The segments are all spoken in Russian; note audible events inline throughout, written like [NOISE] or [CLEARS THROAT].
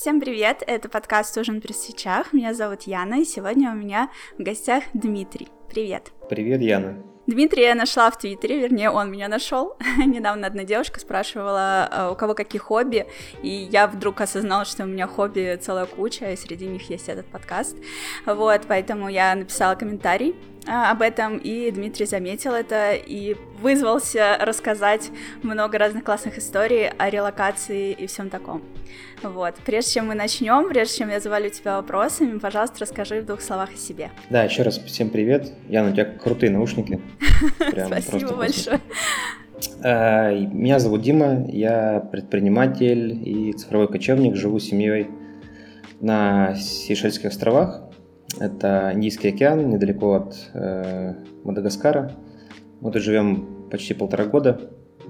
Всем привет, это подкаст «Ужин при свечах», меня зовут Яна, и сегодня у меня в гостях Дмитрий. Привет. Привет, Яна. Дмитрия я нашла в Твиттере, вернее, он меня нашел. [LAUGHS] Недавно одна девушка спрашивала, а, у кого какие хобби, и я вдруг осознала, что у меня хобби целая куча, и среди них есть этот подкаст. Вот, поэтому я написала комментарий об этом, и Дмитрий заметил это и вызвался рассказать много разных классных историй о релокации и всем таком. Вот. Прежде чем мы начнем, прежде чем я завалю тебя вопросами, пожалуйста, расскажи в двух словах о себе. Да, еще раз всем привет. Яна, у тебя крутые наушники. [LAUGHS] Спасибо большое. А, меня зовут Дима, я предприниматель и цифровой кочевник, живу с семьей на Сейшельских островах. Это Индийский океан, недалеко от э, Мадагаскара. Мы тут живем почти полтора года.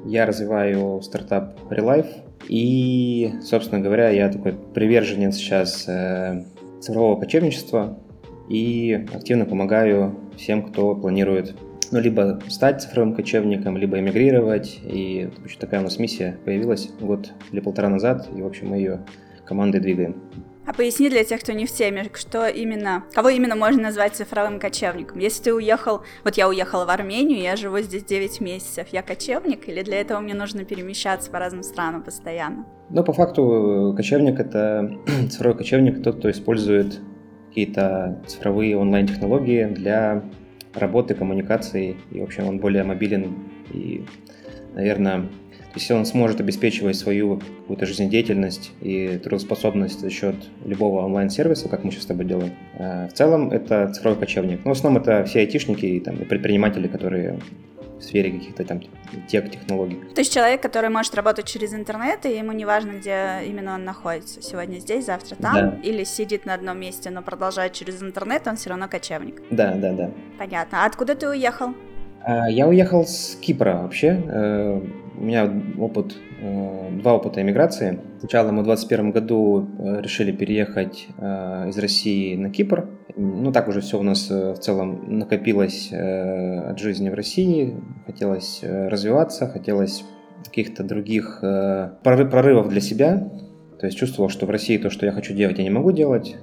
Я развиваю стартап Relife. И, собственно говоря, я такой приверженец сейчас э, цифрового кочевничества и активно помогаю всем, кто планирует ну, либо стать цифровым кочевником, либо эмигрировать. И такая у нас миссия появилась год или полтора назад, и, в общем, мы ее командой двигаем. А поясни для тех, кто не в теме, что именно, кого именно можно назвать цифровым кочевником? Если ты уехал, вот я уехала в Армению, я живу здесь 9 месяцев, я кочевник, или для этого мне нужно перемещаться по разным странам постоянно? Ну, по факту, кочевник — это [CLEARS THROAT] цифровой кочевник, тот, кто использует какие-то цифровые онлайн-технологии для работы, коммуникации, и, в общем, он более мобилен и, наверное, если он сможет обеспечивать свою какую-то жизнедеятельность и трудоспособность за счет любого онлайн-сервиса, как мы сейчас с тобой делаем, э, в целом это цифровой кочевник. Ну, в основном это все айтишники и, там, и предприниматели, которые в сфере каких-то там тех-технологий. То есть человек, который может работать через интернет, и ему не важно, где именно он находится. Сегодня здесь, завтра там. Да. Или сидит на одном месте, но продолжает через интернет, он все равно кочевник. Да, да, да. Понятно. А откуда ты уехал? А, я уехал с Кипра вообще. Э, у меня опыт, э, два опыта эмиграции. Сначала мы в 2021 году э, решили переехать из России на Кипр. Ну, так уже все у нас в целом накопилось от жизни в России. Хотелось развиваться, хотелось каких-то других прорывов для себя. То есть чувствовал, что в России то, что я хочу делать, я не могу делать.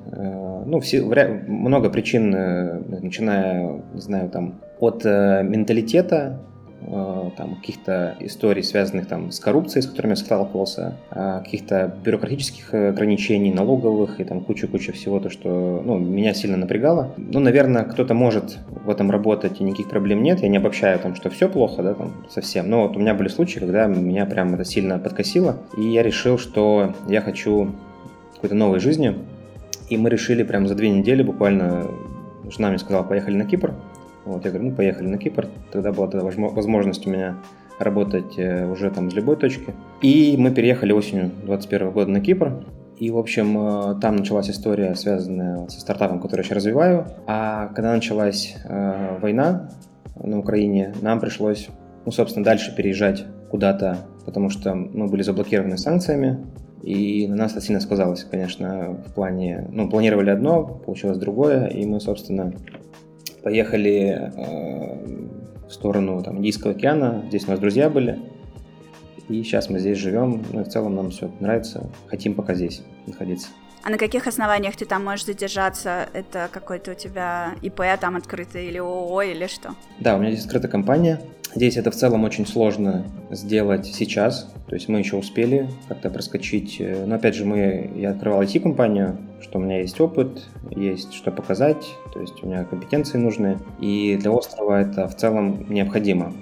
Ну, все, много причин, начиная, не знаю, там, от э, менталитета, э, там, каких-то историй, связанных там, с коррупцией, с которыми я сталкивался, э, каких-то бюрократических ограничений, налоговых и там куча-куча всего, то, что ну, меня сильно напрягало. Ну, наверное, кто-то может в этом работать, и никаких проблем нет. Я не обобщаю, там, что все плохо, да, там, совсем. Но вот у меня были случаи, когда меня прям это сильно подкосило, и я решил, что я хочу какой-то новой жизни. И мы решили прям за две недели буквально, жена мне сказала, поехали на Кипр, вот, я говорю, ну, поехали на Кипр. Тогда была тогда возможность у меня работать э, уже там с любой точки. И мы переехали осенью 2021 года на Кипр. И, в общем, э, там началась история, связанная со стартапом, который я сейчас развиваю. А когда началась э, война на Украине, нам пришлось, ну, собственно, дальше переезжать куда-то, потому что мы были заблокированы санкциями. И на нас это сильно сказалось, конечно, в плане... Ну, планировали одно, получилось другое, и мы, собственно, поехали э, в сторону там, Индийского океана, здесь у нас друзья были, и сейчас мы здесь живем, ну и в целом нам все нравится, хотим пока здесь находиться. А на каких основаниях ты там можешь задержаться? Это какой-то у тебя ИП там открытый или ООО или что? Да, у меня здесь открытая компания. Здесь это в целом очень сложно сделать сейчас. То есть мы еще успели как-то проскочить. Но опять же, мы, я открывал IT-компанию, что у меня есть опыт, есть что показать, то есть у меня компетенции нужны. И для острова это в целом необходимо.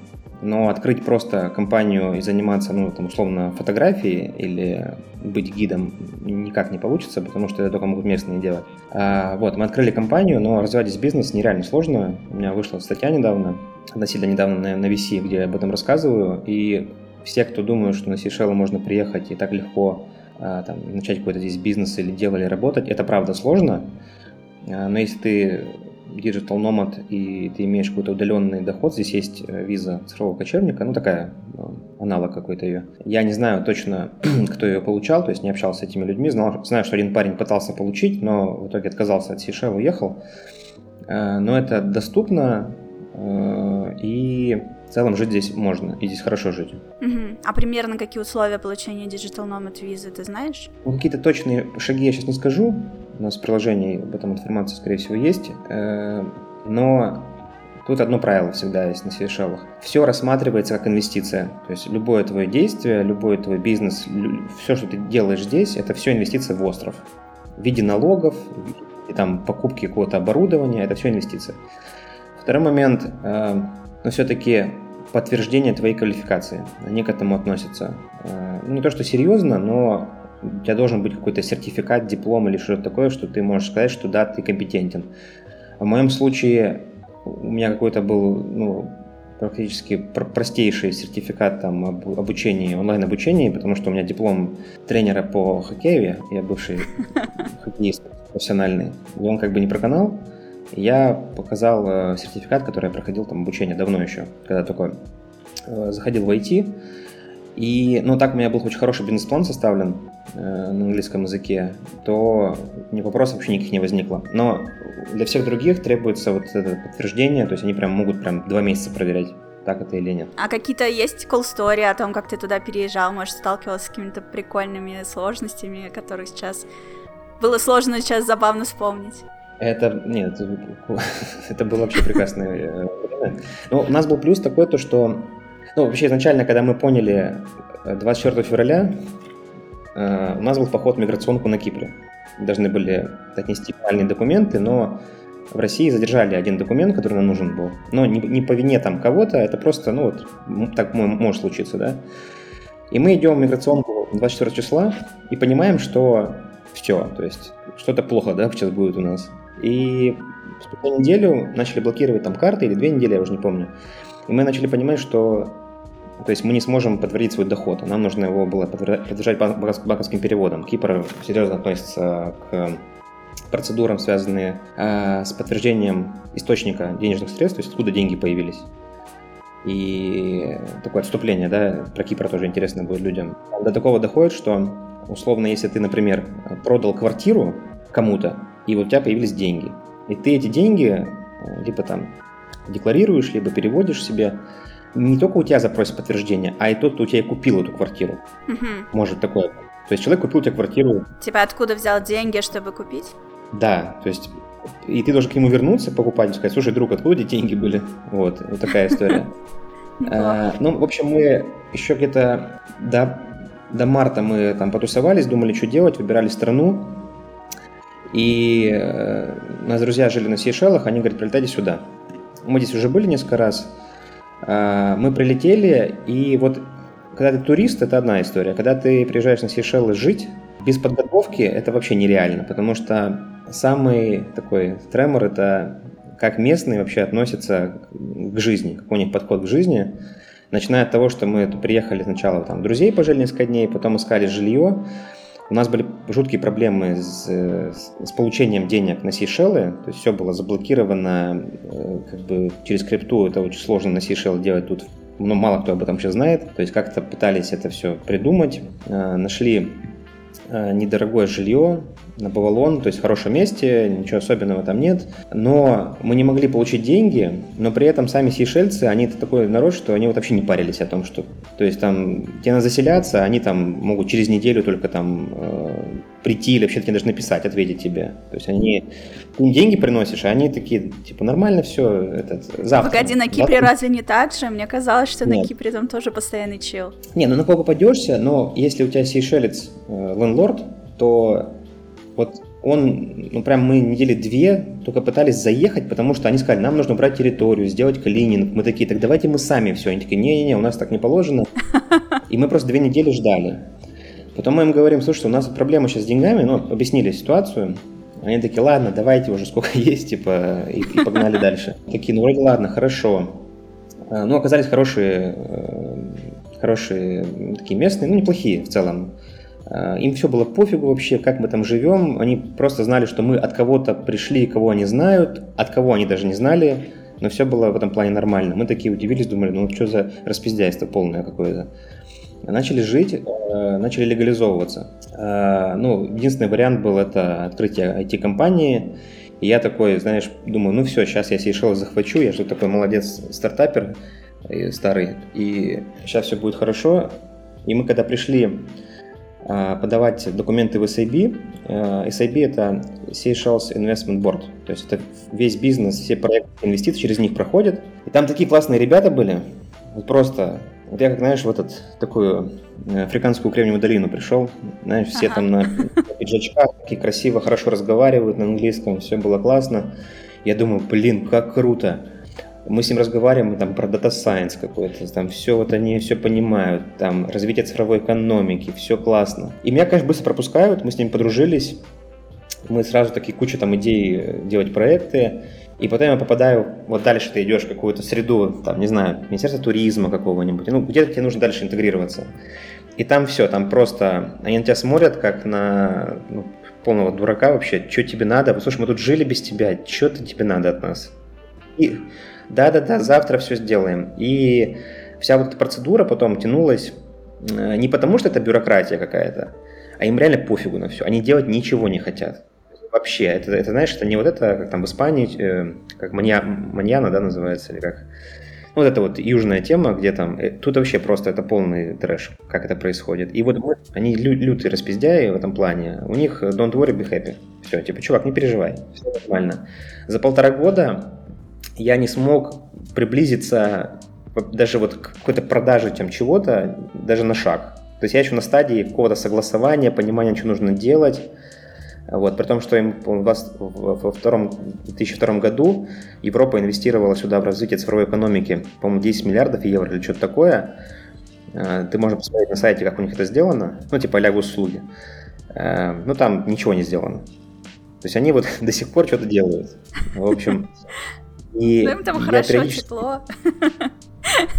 Но открыть просто компанию и заниматься, ну, там, условно, фотографией или быть гидом никак не получится, потому что это только могут местные делать. А, вот, мы открыли компанию, но развивать здесь бизнес нереально сложно. У меня вышла статья недавно, относительно недавно на, на VC, где я об этом рассказываю, и все, кто думают, что на Сейшелы можно приехать и так легко там, начать какой-то здесь бизнес или дело, или работать, это правда сложно, а, но если ты Digital Nomad и ты имеешь какой-то удаленный доход, здесь есть э, виза цифрового кочевника, ну такая, ну, аналог какой-то ее. Я не знаю точно, [CLEARS THROAT] кто ее получал, то есть не общался с этими людьми, знал, знаю, что один парень пытался получить, но в итоге отказался от Сейшел, уехал. Э, но это доступно, э, и в целом жить здесь можно, и здесь хорошо жить. Угу. А примерно какие условия получения Digital Nomad визы, ты знаешь? Ну, какие-то точные шаги я сейчас не скажу, у нас в приложении об этом информация, скорее всего, есть, э, но Тут одно правило всегда есть на Сейшелах. Все рассматривается как инвестиция. То есть любое твое действие, любой твой бизнес, все, что ты делаешь здесь, это все инвестиция в остров. В виде налогов, виде там, покупки какого-то оборудования, это все инвестиция. Второй момент, э, но все-таки подтверждение твоей квалификации. Они к этому относятся. Э, ну, не то, что серьезно, но у тебя должен быть какой-то сертификат, диплом или что-то такое, что ты можешь сказать, что да, ты компетентен. В моем случае у меня какой-то был, ну, практически простейший сертификат там об обучении, онлайн-обучении, потому что у меня диплом тренера по хоккею, я бывший [LAUGHS] хоккеист профессиональный, и он как бы не проканал. Я показал э, сертификат, который я проходил там обучение давно еще, когда только э, заходил в IT, и, ну, так у меня был очень хороший бизнес-план составлен э, на английском языке, то ни вопросов вообще никаких не возникло. Но для всех других требуется вот это подтверждение, то есть они прям могут прям два месяца проверять так это или нет. А какие-то есть cool story о том, как ты туда переезжал, может, сталкивался с какими-то прикольными сложностями, которые сейчас было сложно сейчас забавно вспомнить? Это, нет, [LAUGHS] это было вообще прекрасное время. Но у нас был плюс такой, то что ну, вообще изначально, когда мы поняли 24 э, февраля, э, у нас был поход в миграционку на Кипре. Должны были отнести финальные документы, но в России задержали один документ, который нам нужен был. Но не, не по вине там кого-то, это просто, ну вот, так может случиться, да. И мы идем в миграционку 24 числа и понимаем, что все, то есть что-то плохо, да, сейчас будет у нас. И спустя неделю начали блокировать там карты, или две недели, я уже не помню. И мы начали понимать, что то есть мы не сможем подтвердить свой доход, нам нужно его было подтверждать банковским переводом. Кипр серьезно относится к процедурам, связанные э, с подтверждением источника денежных средств, то есть откуда деньги появились. И такое отступление, да, про Кипр тоже интересно будет людям. До такого доходит, что условно, если ты, например, продал квартиру кому-то, и вот у тебя появились деньги, и ты эти деньги э, либо там декларируешь, либо переводишь себе, не только у тебя запросит подтверждение, а и тот, кто у тебя купил эту квартиру. Угу. Может такое. То есть человек купил у тебя квартиру. Типа откуда взял деньги, чтобы купить? Да, то есть и ты должен к нему вернуться, покупать, и сказать, слушай, друг, откуда эти деньги были? Вот, вот такая история. [LAUGHS] А, ну, в общем, мы еще где-то до марта мы там потусовались, думали, что делать, выбирали страну. И э, нас друзья жили на Сейшелах, они говорят, прилетайте сюда. Мы здесь уже были несколько раз. А, мы прилетели, и вот когда ты турист, это одна история. Когда ты приезжаешь на Сейшелы жить, без подготовки это вообще нереально, потому что самый такой тремор – это как местные вообще относятся к жизни, какой у них подход к жизни. Начиная от того, что мы приехали сначала, там, друзей пожили несколько дней, потом искали жилье, у нас были жуткие проблемы с, с получением денег на Сейшелы, то есть все было заблокировано э, как бы через крипту, это очень сложно на Сейшелы делать. Тут, но мало кто об этом сейчас знает, то есть как-то пытались это все придумать, э, нашли э, недорогое жилье, на Бавалон, то есть в хорошем месте, ничего особенного там нет. Но мы не могли получить деньги, но при этом сами сейшельцы, они это такой народ, что они вот вообще не парились о том, что... То есть там, тебе надо заселяться, они там могут через неделю только там э, прийти или вообще тебе даже написать, ответить тебе. То есть они... Ты им деньги приносишь, а они такие, типа, нормально все, этот, завтра. Погоди, на Кипре завтра... разве не так же? Мне казалось, что Нет. на Кипре там тоже постоянный чил. Не, ну на кого попадешься, но если у тебя сейшелец э, ленлорд, то вот он, ну прям мы недели две только пытались заехать, потому что они сказали, нам нужно брать территорию, сделать клининг. Мы такие, так давайте мы сами все. Они такие, не-не-не, у нас так не положено. [LAUGHS] И мы просто две недели ждали. Потом мы им говорим, слушайте, у нас проблема сейчас с деньгами, ну, объяснили ситуацию. Они такие, ладно, давайте уже сколько [LAUGHS] есть, типа, и, и погнали дальше. Такие, ну, вроде ладно, хорошо. А, ну, оказались хорошие, э, хорошие такие местные, ну, неплохие в целом. Э, им все было пофигу вообще, как мы там живем. Они просто знали, что мы от кого-то пришли, кого они знают, от кого они даже не знали. Но все было в этом плане нормально. Мы такие удивились, думали, ну что за распиздяйство полное какое-то. Начали жить, э, начали легализовываться. Э, ну, единственный вариант был это открытие IT-компании. И я такой, знаешь, думаю, ну все, сейчас я Сейшелы захвачу, я же такой молодец стартапер старый, и сейчас все будет хорошо. И мы когда пришли подавать документы в SAB, э, SAB это Seychelles Investment Board, то есть это весь бизнес, все проекты инвестиций через них проходят. И там такие классные ребята были, просто вот я, как знаешь, в этот такую э, африканскую кремниевую долину пришел, знаешь, все ага. там на, на пиджачках, такие красиво, хорошо разговаривают на английском, все было классно. Я думаю, блин, как круто. Мы с ним разговариваем там про дата сайенс какой-то, там все вот они все понимают, там развитие цифровой экономики, все классно. И меня, конечно, быстро пропускают, мы с ним подружились, мы сразу такие куча там идей э, делать проекты, и потом я попадаю, вот дальше ты идешь в какую-то среду, там, не знаю, Министерство туризма какого-нибудь, ну, где-то тебе нужно дальше интегрироваться. И там все, там просто, они на тебя смотрят, как на ну, полного дурака вообще, что тебе надо, слушай, мы тут жили без тебя, что тебе надо от нас? И да-да-да, завтра все сделаем. И вся вот эта процедура потом тянулась э, не потому, что это бюрократия какая-то, а им реально пофигу на все. Они делать ничего не хотят вообще. Это, это, знаешь, это не вот это, как там в Испании, э, как манья, маньяна, да, называется, или как... Ну, вот это вот южная тема, где там... Э, тут вообще просто это полный трэш, как это происходит. И вот они лю, лютые распиздяи в этом плане. У них don't worry, be happy. Все, типа, чувак, не переживай, все нормально. За полтора года я не смог приблизиться даже вот к какой-то продаже чем чего-то, даже на шаг. То есть я еще на стадии какого-то согласования, понимания, что нужно делать. Вот, при том, что им во втором, 2002 году Европа инвестировала сюда в развитие цифровой экономики, по-моему, 10 миллиардов евро или что-то такое. Э, ты можешь посмотреть на сайте, как у них это сделано, ну, типа а услуги. Э, ну, там ничего не сделано. То есть они вот [LAUGHS] до сих пор что-то делают. В общем, и ну, им там хорошо, периодически... тепло.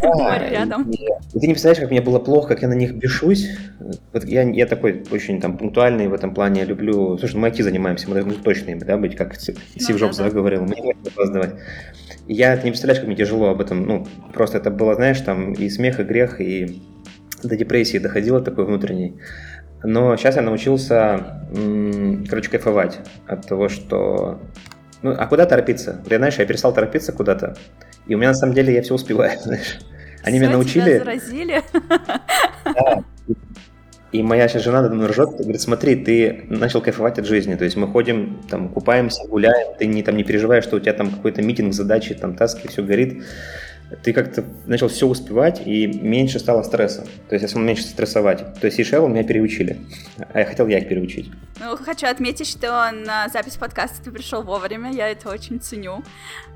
Да, [LAUGHS] рядом. И, и ты не представляешь, как мне было плохо, как я на них бешусь. Вот я, я такой очень там пунктуальный в этом плане, люблю... Слушай, мы IT занимаемся, мы должны точными, да, быть, как Стив ну, Джобс да, да. говорил, мы не можем опаздывать. Я, ты не представляешь, как мне тяжело об этом, ну, просто это было, знаешь, там и смех, и грех, и до депрессии доходило такой внутренней. Но сейчас я научился, короче, кайфовать от того, что ну, а куда торопиться? Я, знаешь, я перестал торопиться куда-то, и у меня на самом деле я все успеваю, [LAUGHS] знаешь. Они все меня научили... Заразили. Да. И моя сейчас жена надо мной ржет, говорит, смотри, ты начал кайфовать от жизни, то есть мы ходим, там, купаемся, гуляем, ты не, там, не переживаешь, что у тебя там какой-то митинг, задачи, там, таски, все горит ты как-то начал все успевать, и меньше стало стресса. То есть я смог меньше стрессовать. То есть Сейшелы меня переучили, а я хотел я их переучить. Ну, хочу отметить, что на запись подкаста ты пришел вовремя, я это очень ценю,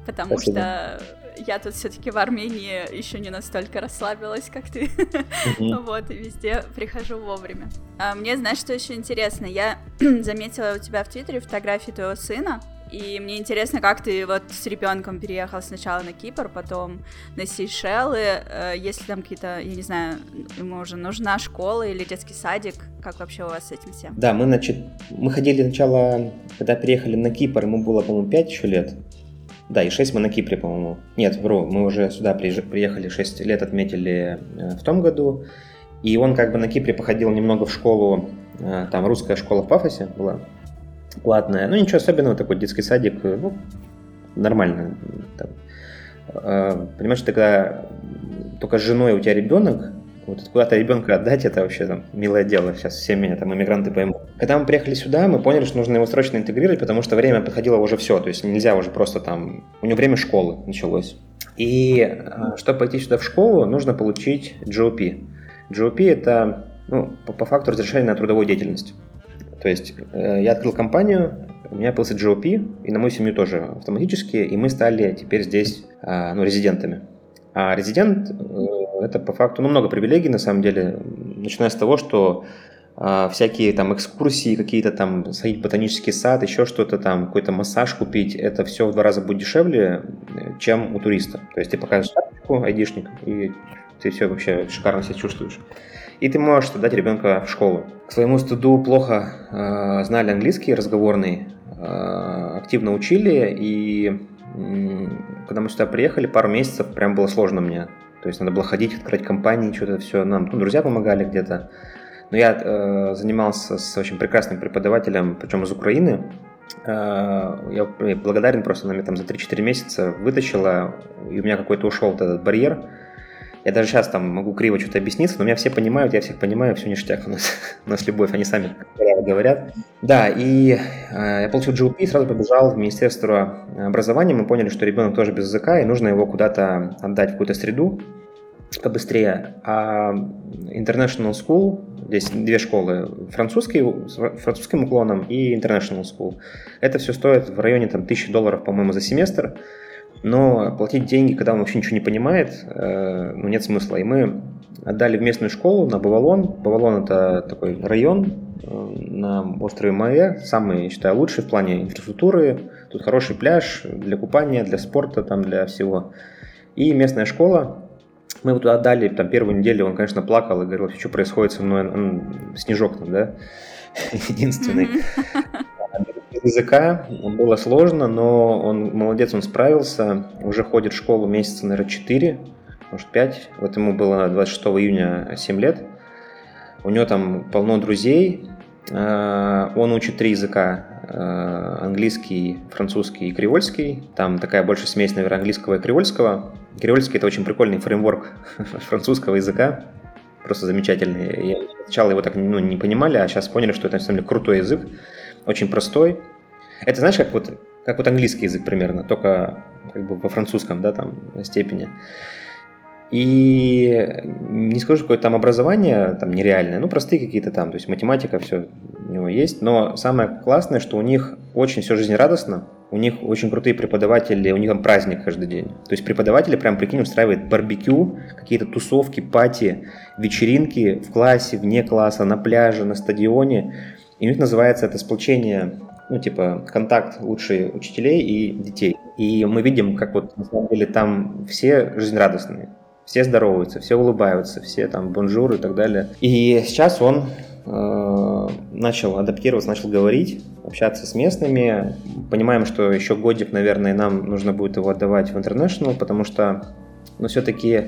потому Спасибо. что я тут все-таки в Армении еще не настолько расслабилась, как ты. Mm-hmm. [LAUGHS] вот, и везде прихожу вовремя. А мне, знаешь, что еще интересно? Я [CLEARS THROAT] заметила у тебя в Твиттере фотографии твоего сына, и мне интересно, как ты вот с ребенком переехал сначала на Кипр, потом на Сейшелы. Э, есть ли там какие-то, я не знаю, ему уже нужна школа или детский садик? Как вообще у вас с этим всем? Да, мы, значит, мы ходили сначала, когда переехали на Кипр, ему было, по-моему, 5 еще лет. Да, и 6 мы на Кипре, по-моему. Нет, вру, мы уже сюда приехали, 6 лет отметили э, в том году. И он как бы на Кипре походил немного в школу, э, там русская школа в Пафосе была, платная. Ну, ничего особенного, такой детский садик, э, ну, нормально. Там. А, понимаешь, когда только с женой у тебя ребенок, вот куда-то ребенка отдать, это вообще там милое дело. Сейчас все меня там иммигранты поймут. Когда мы приехали сюда, мы поняли, что нужно его срочно интегрировать, потому что время подходило уже все. То есть нельзя уже просто там... У него время школы началось. И а, чтобы пойти сюда в школу, нужно получить GOP. GOP это, ну, по, по факту разрешение на трудовую деятельность. То есть э, я открыл компанию, у меня появился GOP, и на мою семью тоже автоматически, и мы стали теперь здесь э, ну, резидентами. А резидент э, это по факту ну, много привилегий на самом деле, начиная с того, что э, всякие там экскурсии, какие-то там сходить в ботанический сад, еще что-то там, какой-то массаж купить, это все в два раза будет дешевле, чем у туриста. То есть ты покажешь карточку, айдишник, и ты все вообще шикарно себя чувствуешь и ты можешь дать ребенка в школу. К своему стыду плохо э, знали английский разговорный, э, активно учили, и э, когда мы сюда приехали, пару месяцев прям было сложно мне. То есть надо было ходить, открыть компании, что-то все. Нам ну, друзья помогали где-то. Но я э, занимался с очень прекрасным преподавателем, причем из Украины. я благодарен просто, она меня там за 3-4 месяца вытащила, и у меня какой-то ушел этот барьер, я даже сейчас там могу криво что-то объясниться, но меня все понимают, я всех понимаю, все ништяк у нас, [LAUGHS] у нас любовь, они сами говорят. Да, и э, я получил GLP, сразу побежал в Министерство образования, мы поняли, что ребенок тоже без языка, и нужно его куда-то отдать в какую-то среду, побыстрее. А International School, здесь две школы, французский, с французским уклоном и International School. Это все стоит в районе там, тысячи долларов, по-моему, за семестр. Но платить деньги, когда он вообще ничего не понимает, э, ну, нет смысла. И мы отдали в местную школу на Бавалон. Бавалон – это такой район э, на острове Майе, самый, я считаю, лучший в плане инфраструктуры. Тут хороший пляж для купания, для спорта, там, для всего. И местная школа. Мы его туда отдали, там, первую неделю он, конечно, плакал и говорил, что происходит со мной, он, снежок там, да, [LAUGHS] единственный [LAUGHS] языка было сложно, но он молодец, он справился. Уже ходит в школу месяца, наверное, 4, может 5. Вот ему было 26 июня 7 лет. У него там полно друзей. А, он учит три языка. А, английский, французский и кривольский. Там такая больше смесь, наверное, английского и кривольского. Кривольский – это очень прикольный фреймворк [LAUGHS] французского языка. Просто замечательный. Я сначала его так ну, не понимали, а сейчас поняли, что это на самом деле крутой язык очень простой. Это знаешь, как вот, как вот английский язык примерно, только как бы во французском, да, там, степени. И не скажу, какое там образование там нереальное, ну, простые какие-то там, то есть математика, все у него есть, но самое классное, что у них очень все жизнерадостно, у них очень крутые преподаватели, у них там праздник каждый день. То есть преподаватели прям, прикинь, устраивают барбекю, какие-то тусовки, пати, вечеринки в классе, вне класса, на пляже, на стадионе. И у них называется это сплочение, ну, типа, контакт лучше учителей и детей. И мы видим, как вот, на самом деле, там все жизнерадостные. Все здороваются, все улыбаются, все там bonjour и так далее. И сейчас он э, начал адаптироваться, начал говорить, общаться с местными. Понимаем, что еще годик, наверное, нам нужно будет его отдавать в International, потому что, ну, все-таки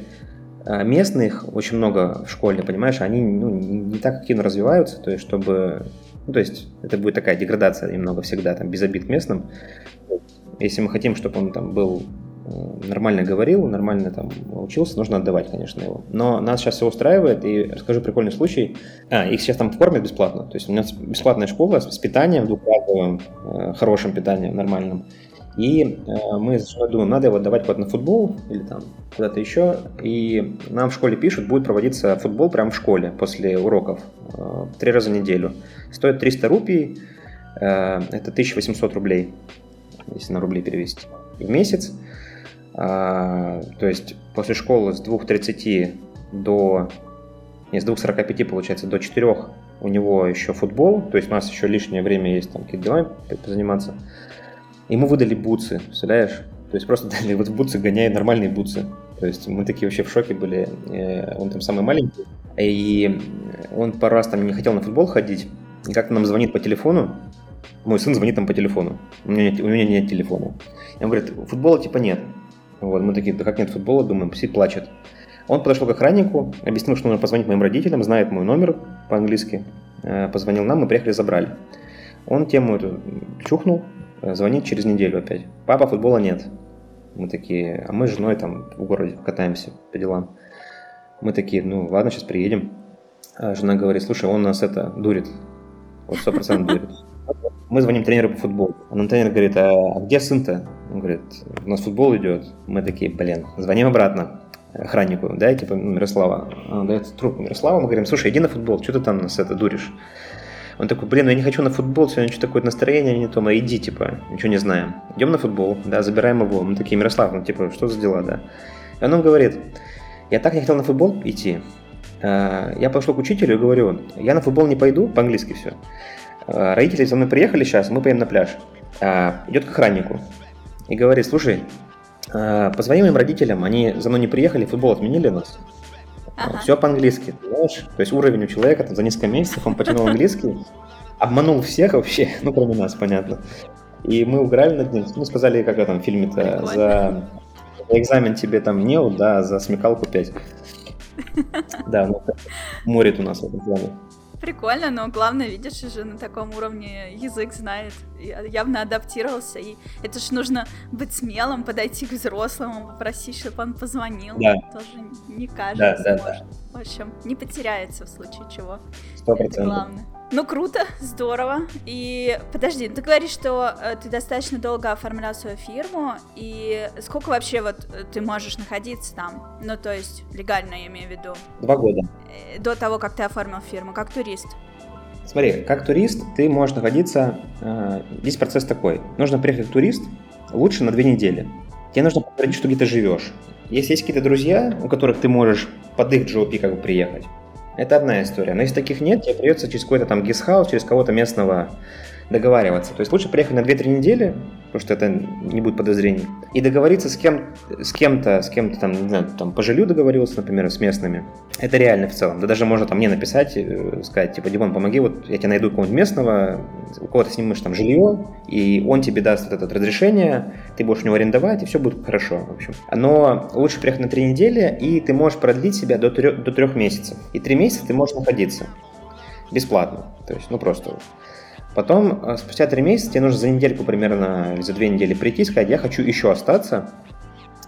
э, местных очень много в школе, понимаешь, они ну, не так активно развиваются, то есть чтобы ну, то есть это будет такая деградация немного всегда, там, без обид местным. Если мы хотим, чтобы он там был нормально говорил, нормально там учился, нужно отдавать, конечно, его. Но нас сейчас все устраивает, и расскажу прикольный случай. А, их сейчас там кормят бесплатно. То есть у нас бесплатная школа с питанием двухразовым, э, хорошим питанием, нормальным. И э, мы думаем, надо его давать куда-то на футбол или там куда-то еще. И нам в школе пишут, будет проводиться футбол прямо в школе после уроков. Э, три раза в неделю. Стоит 300 рупий, э, это 1800 рублей, если на рубли перевести, в месяц. Э, то есть после школы с 2.30 до... Не, с 2.45, получается, до 4 у него еще футбол, то есть у нас еще лишнее время есть там какие-то дела заниматься. Ему выдали бутсы, представляешь? То есть просто [LAUGHS] дали вот бутсы, гоняя нормальные бутсы. То есть мы такие вообще в шоке были. Э, он там самый маленький. И он пару раз там не хотел на футбол ходить. И как-то нам звонит по телефону. Мой сын звонит там по телефону. У меня нет, у меня нет телефона. И он говорит, футбола типа нет. Вот, мы такие, да как нет футбола, думаем, пусть плачет. Он подошел к охраннику, объяснил, что нужно позвонить моим родителям, знает мой номер по-английски. Э, позвонил нам, мы приехали, забрали. Он тему эту чухнул, звонит через неделю опять. Папа, футбола нет. Мы такие, а мы с женой там в городе катаемся по делам. Мы такие, ну ладно, сейчас приедем. А жена говорит, слушай, он нас это дурит. Вот сто процентов дурит. Мы звоним тренеру по футболу. А нам тренер говорит, а, а где сын-то? Он говорит, у нас футбол идет. Мы такие, блин, звоним обратно охраннику, да, типа Мирослава. Он дает трубку Мирослава, мы говорим, слушай, иди на футбол, что ты там нас это дуришь? Он такой, блин, я не хочу на футбол, сегодня что такое настроение не то, мы иди, типа, ничего не знаем. Идем на футбол, да, забираем его. Мы такие, Мирослав, ну, типа, что за дела, да? И он нам говорит, я так не хотел на футбол идти. А, я пошел к учителю и говорю, я на футбол не пойду, по-английски все. А, родители за мной приехали сейчас, мы поедем на пляж. А, идет к охраннику и говорит, слушай, позвони моим родителям, они за мной не приехали, футбол отменили нас. Ага. Все по-английски, понимаешь? То есть уровень у человека там, за несколько месяцев он потянул английский, обманул всех вообще, [LAUGHS] ну, кроме нас, понятно. И мы уграли над ним, ну, сказали, как в этом фильме-то, за, за экзамен тебе там не, да, за смекалку 5. [LAUGHS] Да, ну, морит у нас в этом плане. Прикольно, но главное, видишь, уже на таком уровне язык знает, явно адаптировался, и это ж нужно быть смелым, подойти к взрослому, попросить, чтобы он позвонил. Да. Тоже не каждый да, да, сможет. Да. В общем, не потеряется в случае чего. Сто процентов. главное. Ну, круто, здорово. И подожди, ты говоришь, что э, ты достаточно долго оформлял свою фирму, и сколько вообще вот э, ты можешь находиться там? Ну, то есть, легально, я имею в виду. Два года. Э, до того, как ты оформил фирму, как турист. Смотри, как турист ты можешь находиться... Э, здесь процесс такой. Нужно приехать как турист лучше на две недели. Тебе нужно подтвердить, что где ты живешь. Если есть какие-то друзья, у которых ты можешь под их GOP как бы приехать, это одна история. Но если таких нет, тебе придется через какой-то там гестхаус, через кого-то местного договариваться. То есть лучше приехать на 2-3 недели, потому что это не будет подозрений, и договориться с, кем, с кем-то, с кем-то там, не знаю, там по жилью договорился, например, с местными. Это реально в целом. Да даже можно там мне написать, э, сказать, типа, Димон, помоги, вот я тебе найду кого-нибудь местного, у кого ты снимешь там жилье, и он тебе даст вот это разрешение, ты будешь у него арендовать, и все будет хорошо, в общем. Но лучше приехать на 3 недели, и ты можешь продлить себя до 3, до 3 месяцев. И 3 месяца ты можешь находиться бесплатно. То есть, ну просто Потом, э, спустя три месяца, тебе нужно за недельку примерно, или за две недели прийти и сказать, я хочу еще остаться,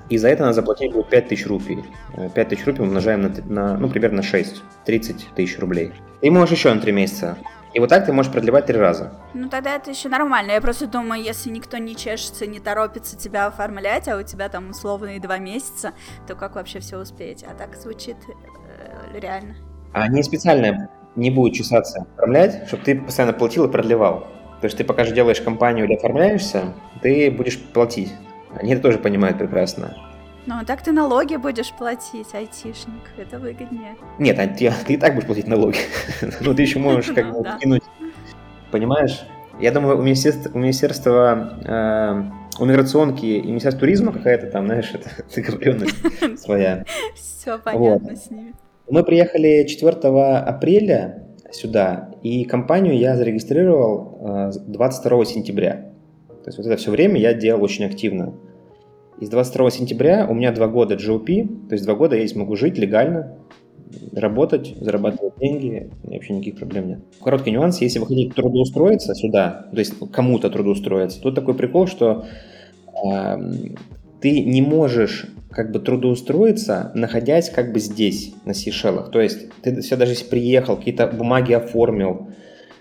и за это надо заплатить будет 5 тысяч рупий. 5 э, тысяч рупий умножаем на, на, ну, примерно на 6, 30 тысяч рублей. И можешь еще на 3 месяца. И вот так ты можешь продлевать три раза. Ну тогда это еще нормально. Я просто думаю, если никто не чешется, не торопится тебя оформлять, а у тебя там условные два месяца, то как вообще все успеть? А так звучит э, реально. А они специально не будет чесаться оформлять, чтобы ты постоянно платил и продлевал. То есть ты пока же делаешь компанию или оформляешься, ты будешь платить. Они это тоже понимают прекрасно. Ну, а так ты налоги будешь платить, айтишник. Это выгоднее. Нет, а ты, ты и так будешь платить налоги. [LAUGHS] Ну, ты еще можешь как бы кинуть. Понимаешь? Я думаю, у министерства, у министерства э, у миграционки и министерства туризма какая-то там, знаешь, это [LAUGHS] договоренность [LAUGHS] своя. Все понятно с ними. Мы приехали 4 апреля сюда, и компанию я зарегистрировал 22 э, сентября. То есть вот это все время я делал очень активно. И с 22 сентября у меня два года GOP, то есть два года я здесь могу жить легально, работать, зарабатывать деньги, вообще никаких проблем нет. Короткий нюанс, если вы хотите трудоустроиться сюда, то есть кому-то трудоустроиться, тут такой прикол, что э, ты не можешь как бы трудоустроиться, находясь как бы здесь, на Сейшелах. То есть ты все даже если приехал, какие-то бумаги оформил,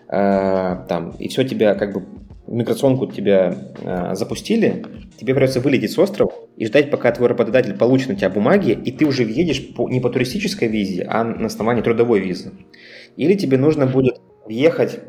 э, там, и все тебя как бы миграционку тебя э, запустили, тебе придется вылететь с острова и ждать, пока твой работодатель получит на тебя бумаги, и ты уже въедешь по, не по туристической визе, а на основании трудовой визы. Или тебе нужно будет въехать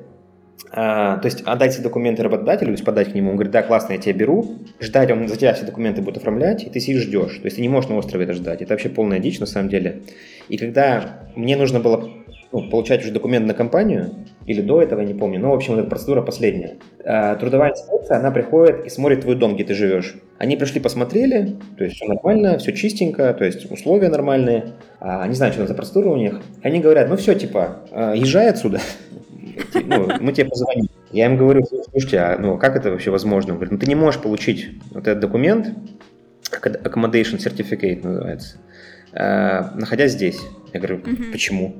а, то есть отдать все документы работодателю, то есть подать к нему, он говорит, да, классно, я тебя беру, ждать, он за тебя все документы будет оформлять, и ты сидишь ждешь. То есть ты не можешь на острове это ждать. Это вообще полная дичь на самом деле. И когда мне нужно было ну, получать уже документ на компанию, или до этого, я не помню, но, в общем, вот эта процедура последняя. А, трудовая инспекция, она приходит и смотрит твой дом, где ты живешь. Они пришли, посмотрели, то есть все нормально, все чистенько, то есть условия нормальные. А, не знаю, что это за процедура у них. Они говорят, ну все, типа, а, езжай отсюда ну, мы тебе позвоним. Я им говорю, слушайте, а ну, как это вообще возможно? Он говорит, ну ты не можешь получить вот этот документ, accommodation certificate называется, э, находясь здесь. Я говорю, почему?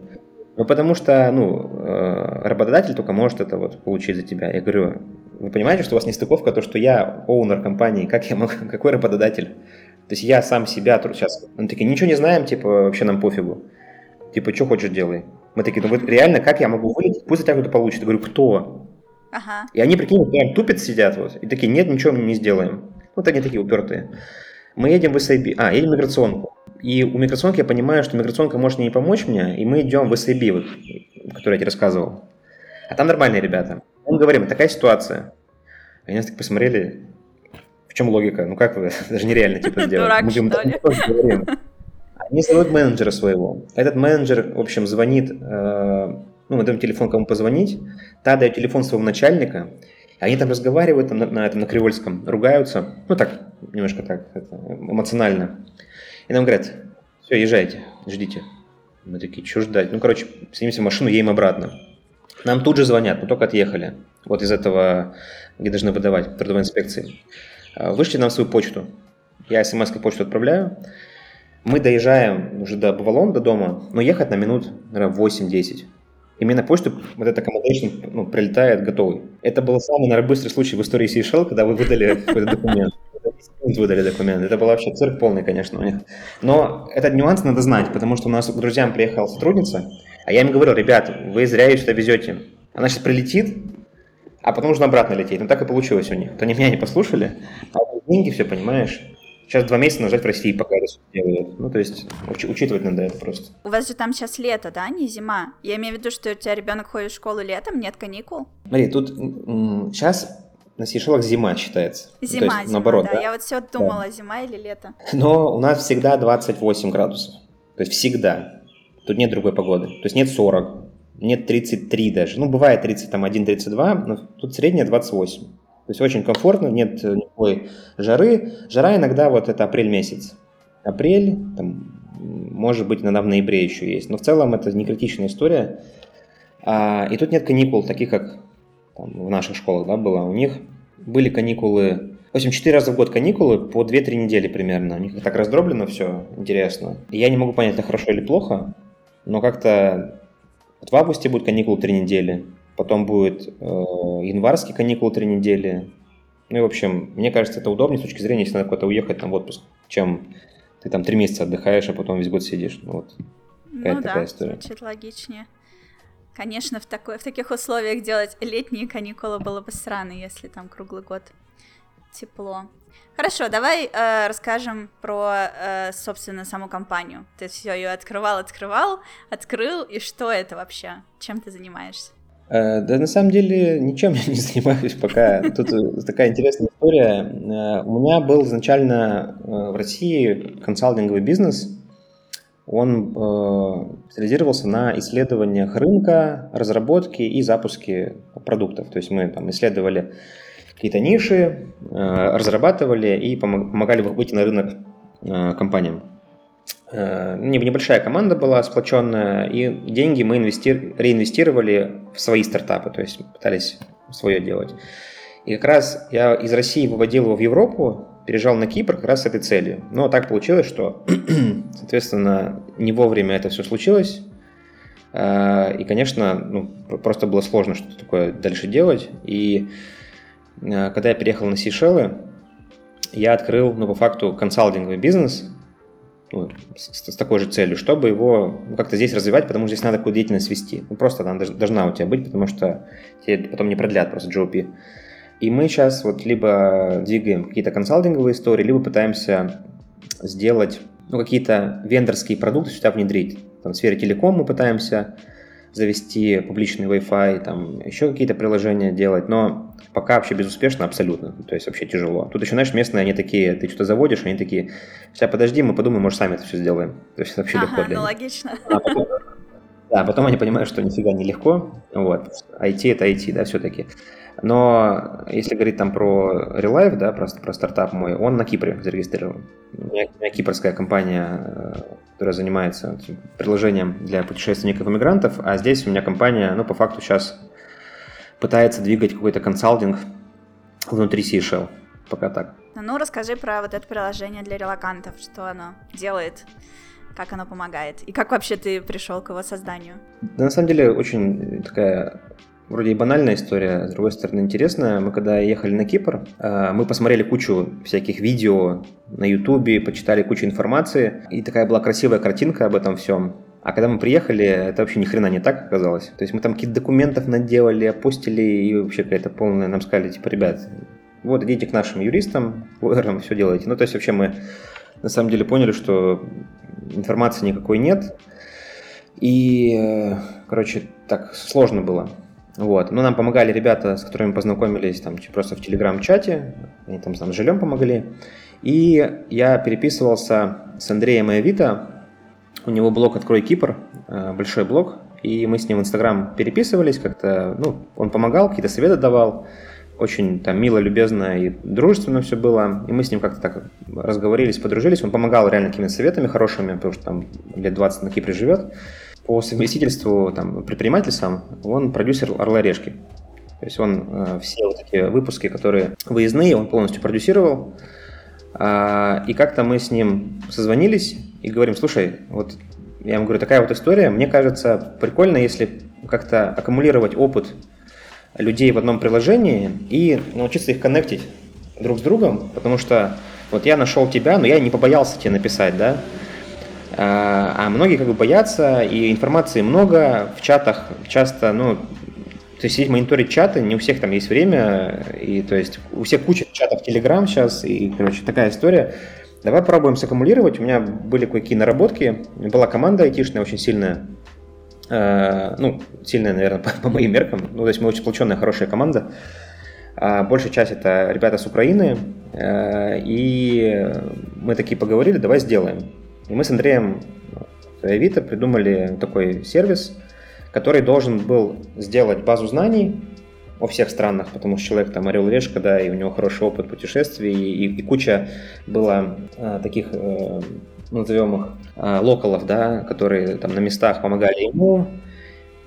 Ну, потому что, ну, э, работодатель только может это вот получить за тебя. Я говорю, вы понимаете, что у вас не стыковка, то, что я оунер компании, как я могу, [LAUGHS] какой работодатель? То есть я сам себя сейчас, они такие, ничего не знаем, типа, вообще нам пофигу. Типа, что хочешь делай. Мы такие, ну вот реально, как я могу вылететь? Пусть за тебя кто-то получит. Я говорю, кто? Ага. И они, прикинь, прям тупят сидят вот. И такие, нет, ничего мы не сделаем. Вот они такие упертые. Мы едем в SAB. А, едем в миграционку. И у миграционки я понимаю, что миграционка может не помочь мне, и мы идем в SAB, вот, который я тебе рассказывал. А там нормальные ребята. Мы говорим, такая ситуация. Они нас так посмотрели, в чем логика? Ну как вы, [LAUGHS] даже нереально типа сделать. Дурак, мы что ли? Они зовут менеджера своего. Этот менеджер, в общем, звонит, э, ну, мы даем телефон, кому позвонить, та дает телефон своего начальника, они там разговаривают на, на этом, на Кривольском, ругаются, ну, так, немножко так, это, эмоционально. И нам говорят, все, езжайте, ждите. Мы такие, что ждать? Ну, короче, садимся в машину, едем обратно. Нам тут же звонят, мы только отъехали. Вот из этого, где должны выдавать трудовой инспекции. Вышли нам свою почту. Я смс почту отправляю. Мы доезжаем уже до Бавалон, до дома, но ехать на минут, наверное, 8-10. Именно почту вот этот accommodation ну, прилетает готовый. Это был самый, наверное, быстрый случай в истории Сейшел, когда вы выдали какой-то документ. Выдали документ. Это был вообще цирк полный, конечно, у них. Но этот нюанс надо знать, потому что у нас к друзьям приехала сотрудница, а я им говорил, ребят, вы зря ее сюда везете. Она сейчас прилетит, а потом нужно обратно лететь. Ну так и получилось у них. Вот они меня не послушали, а деньги все, понимаешь. Сейчас два месяца нажать в России, пока это все делают. Ну, то есть, уч- учитывать надо это просто. У вас же там сейчас лето, да, не зима? Я имею в виду, что у тебя ребенок ходит в школу летом, нет каникул? Смотри, тут м- сейчас на Сейшелах зима считается. Зима, есть, зима, наоборот, да. да. Я вот все думала, зима или лето. Но у нас всегда 28 градусов. То есть всегда. Тут нет другой погоды. То есть нет 40, нет 33 даже. Ну, бывает 31-32, но тут средняя 28. То есть очень комфортно, нет никакой жары. Жара иногда вот это апрель месяц. Апрель, там, может быть, иногда в ноябре еще есть. Но в целом это не критичная история. А, и тут нет каникул, таких как там, в наших школах да, было. У них были каникулы, в общем, 4 раза в год каникулы по 2-3 недели примерно. У них так раздроблено все, интересно. И я не могу понять, это хорошо или плохо, но как-то вот в августе будет каникулы 3 недели, потом будет э, январские каникулы 3 недели. Ну и, в общем, мне кажется, это удобнее с точки зрения, если надо куда-то уехать там, в отпуск, чем ты там 3 месяца отдыхаешь, а потом весь год сидишь. Ну, вот. Ну да, история. звучит логичнее. Конечно, в, такой, в таких условиях делать летние каникулы было бы странно, если там круглый год тепло. Хорошо, давай э, расскажем про, э, собственно, саму компанию. Ты все ее открывал, открывал, открыл, и что это вообще? Чем ты занимаешься? Э, Да, на самом деле, ничем [LAUGHS] я не занимаюсь пока. Тут э, такая интересная история. Э, У меня был изначально в России консалтинговый бизнес. Он специализировался на исследованиях рынка, разработке и запуске продуктов. То есть мы там исследовали какие-то ниши, разрабатывали и помог- помогали выйти на рынок компаниям. Э, не- Небольшая команда была сплоченная, и деньги мы инвести- реинвестировали в свои стартапы, то есть пытались свое делать. И как раз я из России выводил его в Европу, переезжал на Кипр как раз с этой целью. Но так получилось, что, [CLEARS THROAT] соответственно, не вовремя это все случилось. Э, И, конечно, ну, просто было сложно что-то такое дальше делать. И э, когда я переехал на Сейшелы, я открыл, ну, по факту, консалтинговый бизнес, ну, с, с такой же целью, чтобы его как-то здесь развивать, потому что здесь надо какую-то деятельность вести. Ну, просто она должна у тебя быть, потому что тебе потом не продлят просто GOP. И мы сейчас вот либо двигаем какие-то консалтинговые истории, либо пытаемся сделать ну, какие-то вендорские продукты сюда внедрить. Там, в сфере телеком мы пытаемся завести публичный Wi-Fi, там еще какие-то приложения делать, но пока вообще безуспешно абсолютно, то есть вообще тяжело. Тут еще, знаешь, местные, они такие, ты что-то заводишь, они такие, сейчас подожди, мы подумаем, может, сами это все сделаем. То есть это вообще легко Ага, для ну логично. А потом- да, потом они понимают, что нифига не легко, вот, IT это IT, да, все-таки. Но если говорить там про Relive, да, про, про стартап мой, он на Кипре зарегистрирован. У меня, у меня кипрская компания, э, которая занимается приложением для путешественников и мигрантов, а здесь у меня компания, ну, по факту сейчас пытается двигать какой-то консалтинг внутри Сейшел. Пока так. Ну, расскажи про вот это приложение для релакантов, что оно делает, как оно помогает, и как вообще ты пришел к его созданию. Да, на самом деле, очень такая вроде и банальная история, с другой стороны интересная. Мы когда ехали на Кипр, э, мы посмотрели кучу всяких видео на Ютубе, почитали кучу информации, и такая была красивая картинка об этом всем. А когда мы приехали, это вообще ни хрена не так оказалось. То есть мы там какие-то документов наделали, опустили, и вообще какая-то полная, нам сказали, типа, ребят, вот идите к нашим юристам, лоерам, все делайте. Ну, то есть вообще мы на самом деле поняли, что информации никакой нет, и, э, короче, так сложно было. Вот. Но нам помогали ребята, с которыми познакомились там просто в телеграм-чате, они там с жильем помогли. И я переписывался с Андреем Авито, у него блог «Открой Кипр», э, большой блог, и мы с ним в Инстаграм переписывались как-то, ну, он помогал, какие-то советы давал, очень там мило, любезно и дружественно все было, и мы с ним как-то так разговорились, подружились, он помогал реально какими-то советами хорошими, потому что там лет 20 на Кипре живет, по совместительству там, предприниматель сам, он продюсер «Орла Решки». То есть он э, все вот эти выпуски, которые выездные, он полностью продюсировал. А, и как-то мы с ним созвонились и говорим, слушай, вот я ему говорю, такая вот история, мне кажется, прикольно, если как-то аккумулировать опыт людей в одном приложении и научиться их коннектить друг с другом, потому что вот я нашел тебя, но я не побоялся тебе написать, да, а, а многие как бы боятся, и информации много, в чатах часто, ну, то есть сидеть мониторить чаты, не у всех там есть время, и то есть у всех куча чатов Telegram сейчас, и, короче, такая история. Давай попробуем саккумулировать. У меня были кое-какие наработки. Была команда айтишная очень сильная. Э, ну, сильная, наверное, [LAUGHS] по, по моим меркам. Ну, то есть мы очень сплоченная, хорошая команда. А большая часть это ребята с Украины. Э, и мы такие поговорили, давай сделаем. И мы с Андреем Авито придумали такой сервис, который должен был сделать базу знаний о всех странах, потому что человек там орел решка, да, и у него хороший опыт путешествий, и, и куча было а, таких, э, назовем их, а, локалов, да, которые там на местах помогали ему,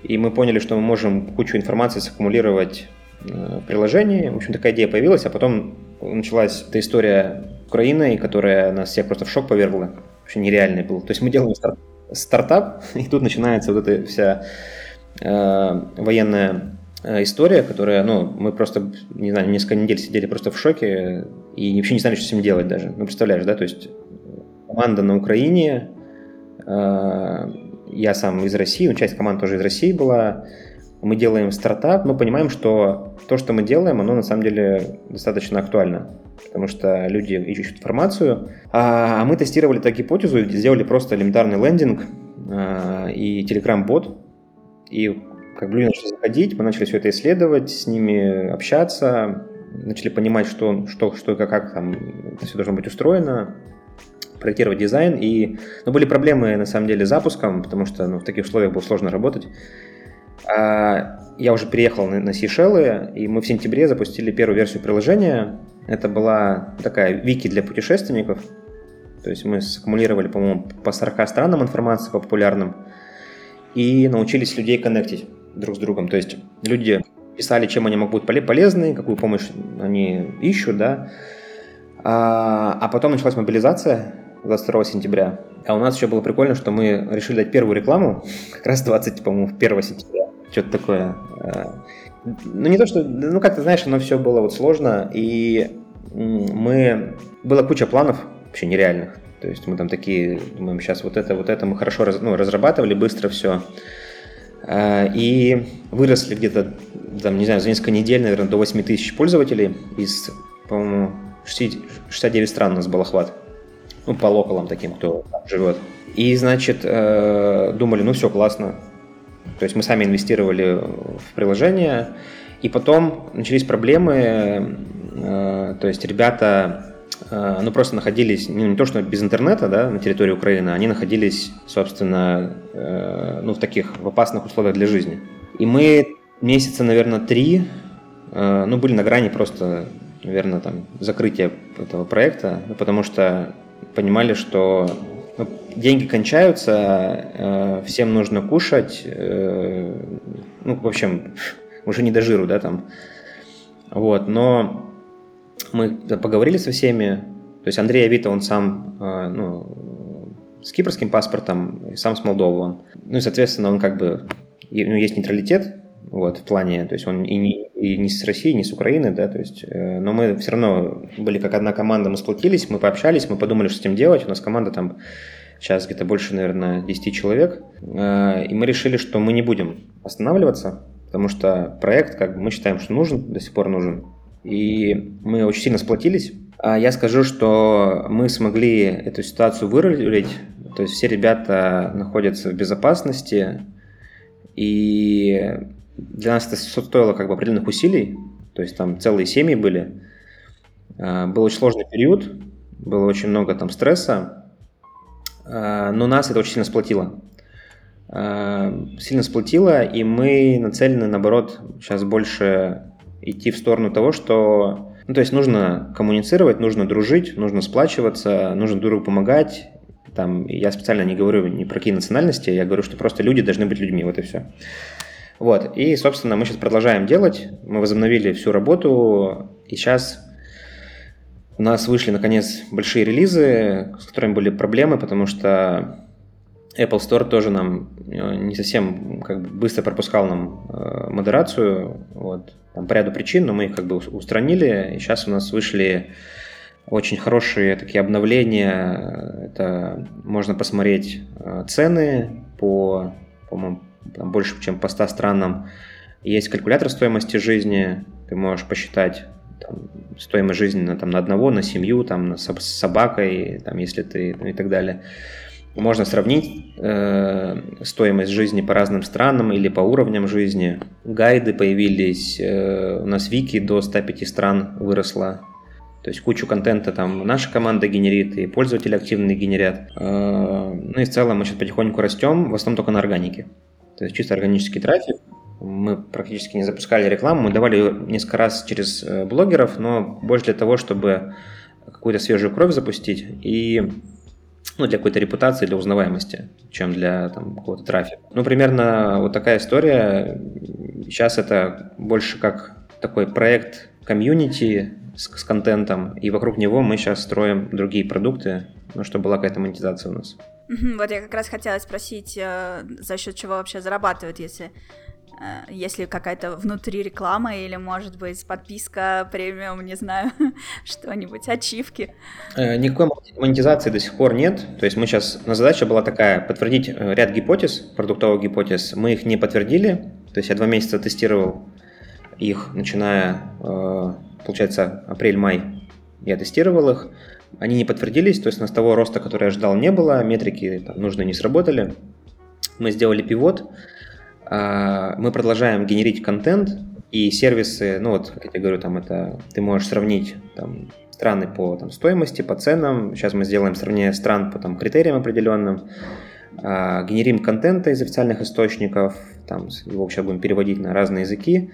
и мы поняли, что мы можем кучу информации саккумулировать э, в приложении. В общем, такая идея появилась, а потом началась эта история Украины, которая нас всех просто в шок повергла. Вообще нереальный был. То есть мы делаем старт, стартап, [LAUGHS] и тут начинается вот эта вся э, военная Э, история, которая, ну, мы просто, не знаю, несколько недель сидели просто в шоке и вообще не знали, что с ним делать даже. Ну, представляешь, да, то есть команда на Украине, э, я сам из России, ну, часть команды тоже из России была, мы делаем стартап, но понимаем, что то, что мы делаем, оно на самом деле достаточно актуально, потому что люди ищут информацию, а, а мы тестировали эту гипотезу, сделали просто элементарный лендинг э, и Telegram-бот, и как бы люди начали заходить, мы начали все это исследовать, с ними общаться, начали понимать, что, что, что как, как там все должно быть устроено, проектировать дизайн. И ну, были проблемы, на самом деле, с запуском, потому что ну, в таких условиях было сложно работать. А, я уже переехал на, Сейшелы, и мы в сентябре запустили первую версию приложения. Это была такая вики для путешественников. То есть мы саккумулировали, по-моему, по 40 странам информации по популярным и научились людей коннектить друг с другом. То есть люди писали, чем они могут быть полезны, какую помощь они ищут, да. А, а потом началась мобилизация 22 сентября. А у нас еще было прикольно, что мы решили дать первую рекламу, как раз 20, по-моему, 1 сентября. Что-то такое. А, ну, не то, что... Ну, как ты знаешь, оно все было вот сложно, и мы... Была куча планов, вообще нереальных. То есть мы там такие, думаем, сейчас вот это, вот это мы хорошо раз, ну, разрабатывали, быстро все. А, и выросли где-то, там, не знаю, за несколько недель, наверное, до 8 тысяч пользователей из, по-моему, 69 стран у нас был охват. Ну, по локалам таким, кто живет. И, значит, э, думали, ну все, классно. То есть мы сами инвестировали в приложение, и потом начались проблемы, э, то есть ребята Э, ну, просто находились, ну, не то, что без интернета, да, на территории Украины, они находились, собственно, ну, в таких, в опасных условиях для жизни. И мы месяца, наверное, три, ну, были на грани просто, наверное, там, закрытия этого проекта, ну, потому что понимали, что ну, деньги кончаются, всем нужно кушать, ну, в общем, [LAUGHS] уже не до жиру, да, там. Вот, но мы поговорили со всеми. То есть Андрей Авито, он сам э, ну, с кипрским паспортом, сам с Молдовы он. Ну и, соответственно, он как бы, у него есть нейтралитет, вот, в плане, то есть он и не, и не с России, не с Украины, да, то есть, э, но мы все равно были как одна команда, мы сплотились, мы пообщались, мы подумали, что с этим делать, у нас команда там сейчас где-то больше, наверное, 10 человек, э, и мы решили, что мы не будем останавливаться, потому что проект, как бы, мы считаем, что нужен, до сих пор нужен, и мы очень сильно сплотились. А я скажу, что мы смогли эту ситуацию вырулить, то есть все ребята находятся в безопасности, и для нас это стоило как бы определенных усилий, то есть там целые семьи были. А, был очень сложный период, было очень много там стресса, а, но нас это очень сильно сплотило. Сильно сплотило, и мы нацелены, наоборот, сейчас больше идти в сторону того, что... Ну, то есть нужно коммуницировать, нужно дружить, нужно сплачиваться, нужно другу помогать. Там, я специально не говорю ни про какие национальности, я говорю, что просто люди должны быть людьми, вот и все. Вот, и, собственно, мы сейчас продолжаем делать, мы возобновили всю работу, и сейчас у нас вышли, наконец, большие релизы, с которыми были проблемы, потому что Apple Store тоже нам э, не совсем как бы быстро пропускал нам э, модерацию, вот, там по ряду причин, но мы их как бы устранили, и сейчас у нас вышли очень хорошие такие обновления, это можно посмотреть э, цены по, по-моему, больше, чем по 100 странам, есть калькулятор стоимости жизни, ты можешь посчитать там, стоимость жизни на, там, на одного, на семью, там, на, с собакой, там, если ты, ну и так далее. Можно сравнить э, стоимость жизни по разным странам или по уровням жизни. Гайды появились, э, у нас вики до 105 стран выросло. То есть кучу контента там наша команда генерит, и пользователи активные генерят. Э, ну и в целом мы сейчас потихоньку растем, в основном только на органике. То есть чисто органический трафик. Мы практически не запускали рекламу, мы давали ее несколько раз через э, блогеров, но больше для того, чтобы какую-то свежую кровь запустить. И ну, для какой-то репутации, для узнаваемости, чем для там, какого-то трафика. Ну, примерно вот такая история. Сейчас это больше как такой проект комьюнити с, с контентом, и вокруг него мы сейчас строим другие продукты, ну, чтобы была какая-то монетизация у нас. Вот я как раз хотела спросить, э, за счет чего вообще зарабатывают, если Э, если какая-то внутри реклама или, может быть, подписка, премиум, не знаю, [LAUGHS] что-нибудь, ачивки? Э, никакой монетизации до сих пор нет. То есть мы сейчас, на задача была такая, подтвердить ряд гипотез, продуктовых гипотез. Мы их не подтвердили. То есть я два месяца тестировал их, начиная, получается, апрель-май. Я тестировал их. Они не подтвердились, то есть у нас того роста, который я ждал, не было, метрики там, нужные не сработали. Мы сделали пивот, а, мы продолжаем генерить контент, и сервисы, ну вот, как я говорю, там это ты можешь сравнить там, страны по там, стоимости, по ценам. Сейчас мы сделаем сравнение стран по там, критериям определенным. А, генерим контента из официальных источников, там, его сейчас будем переводить на разные языки.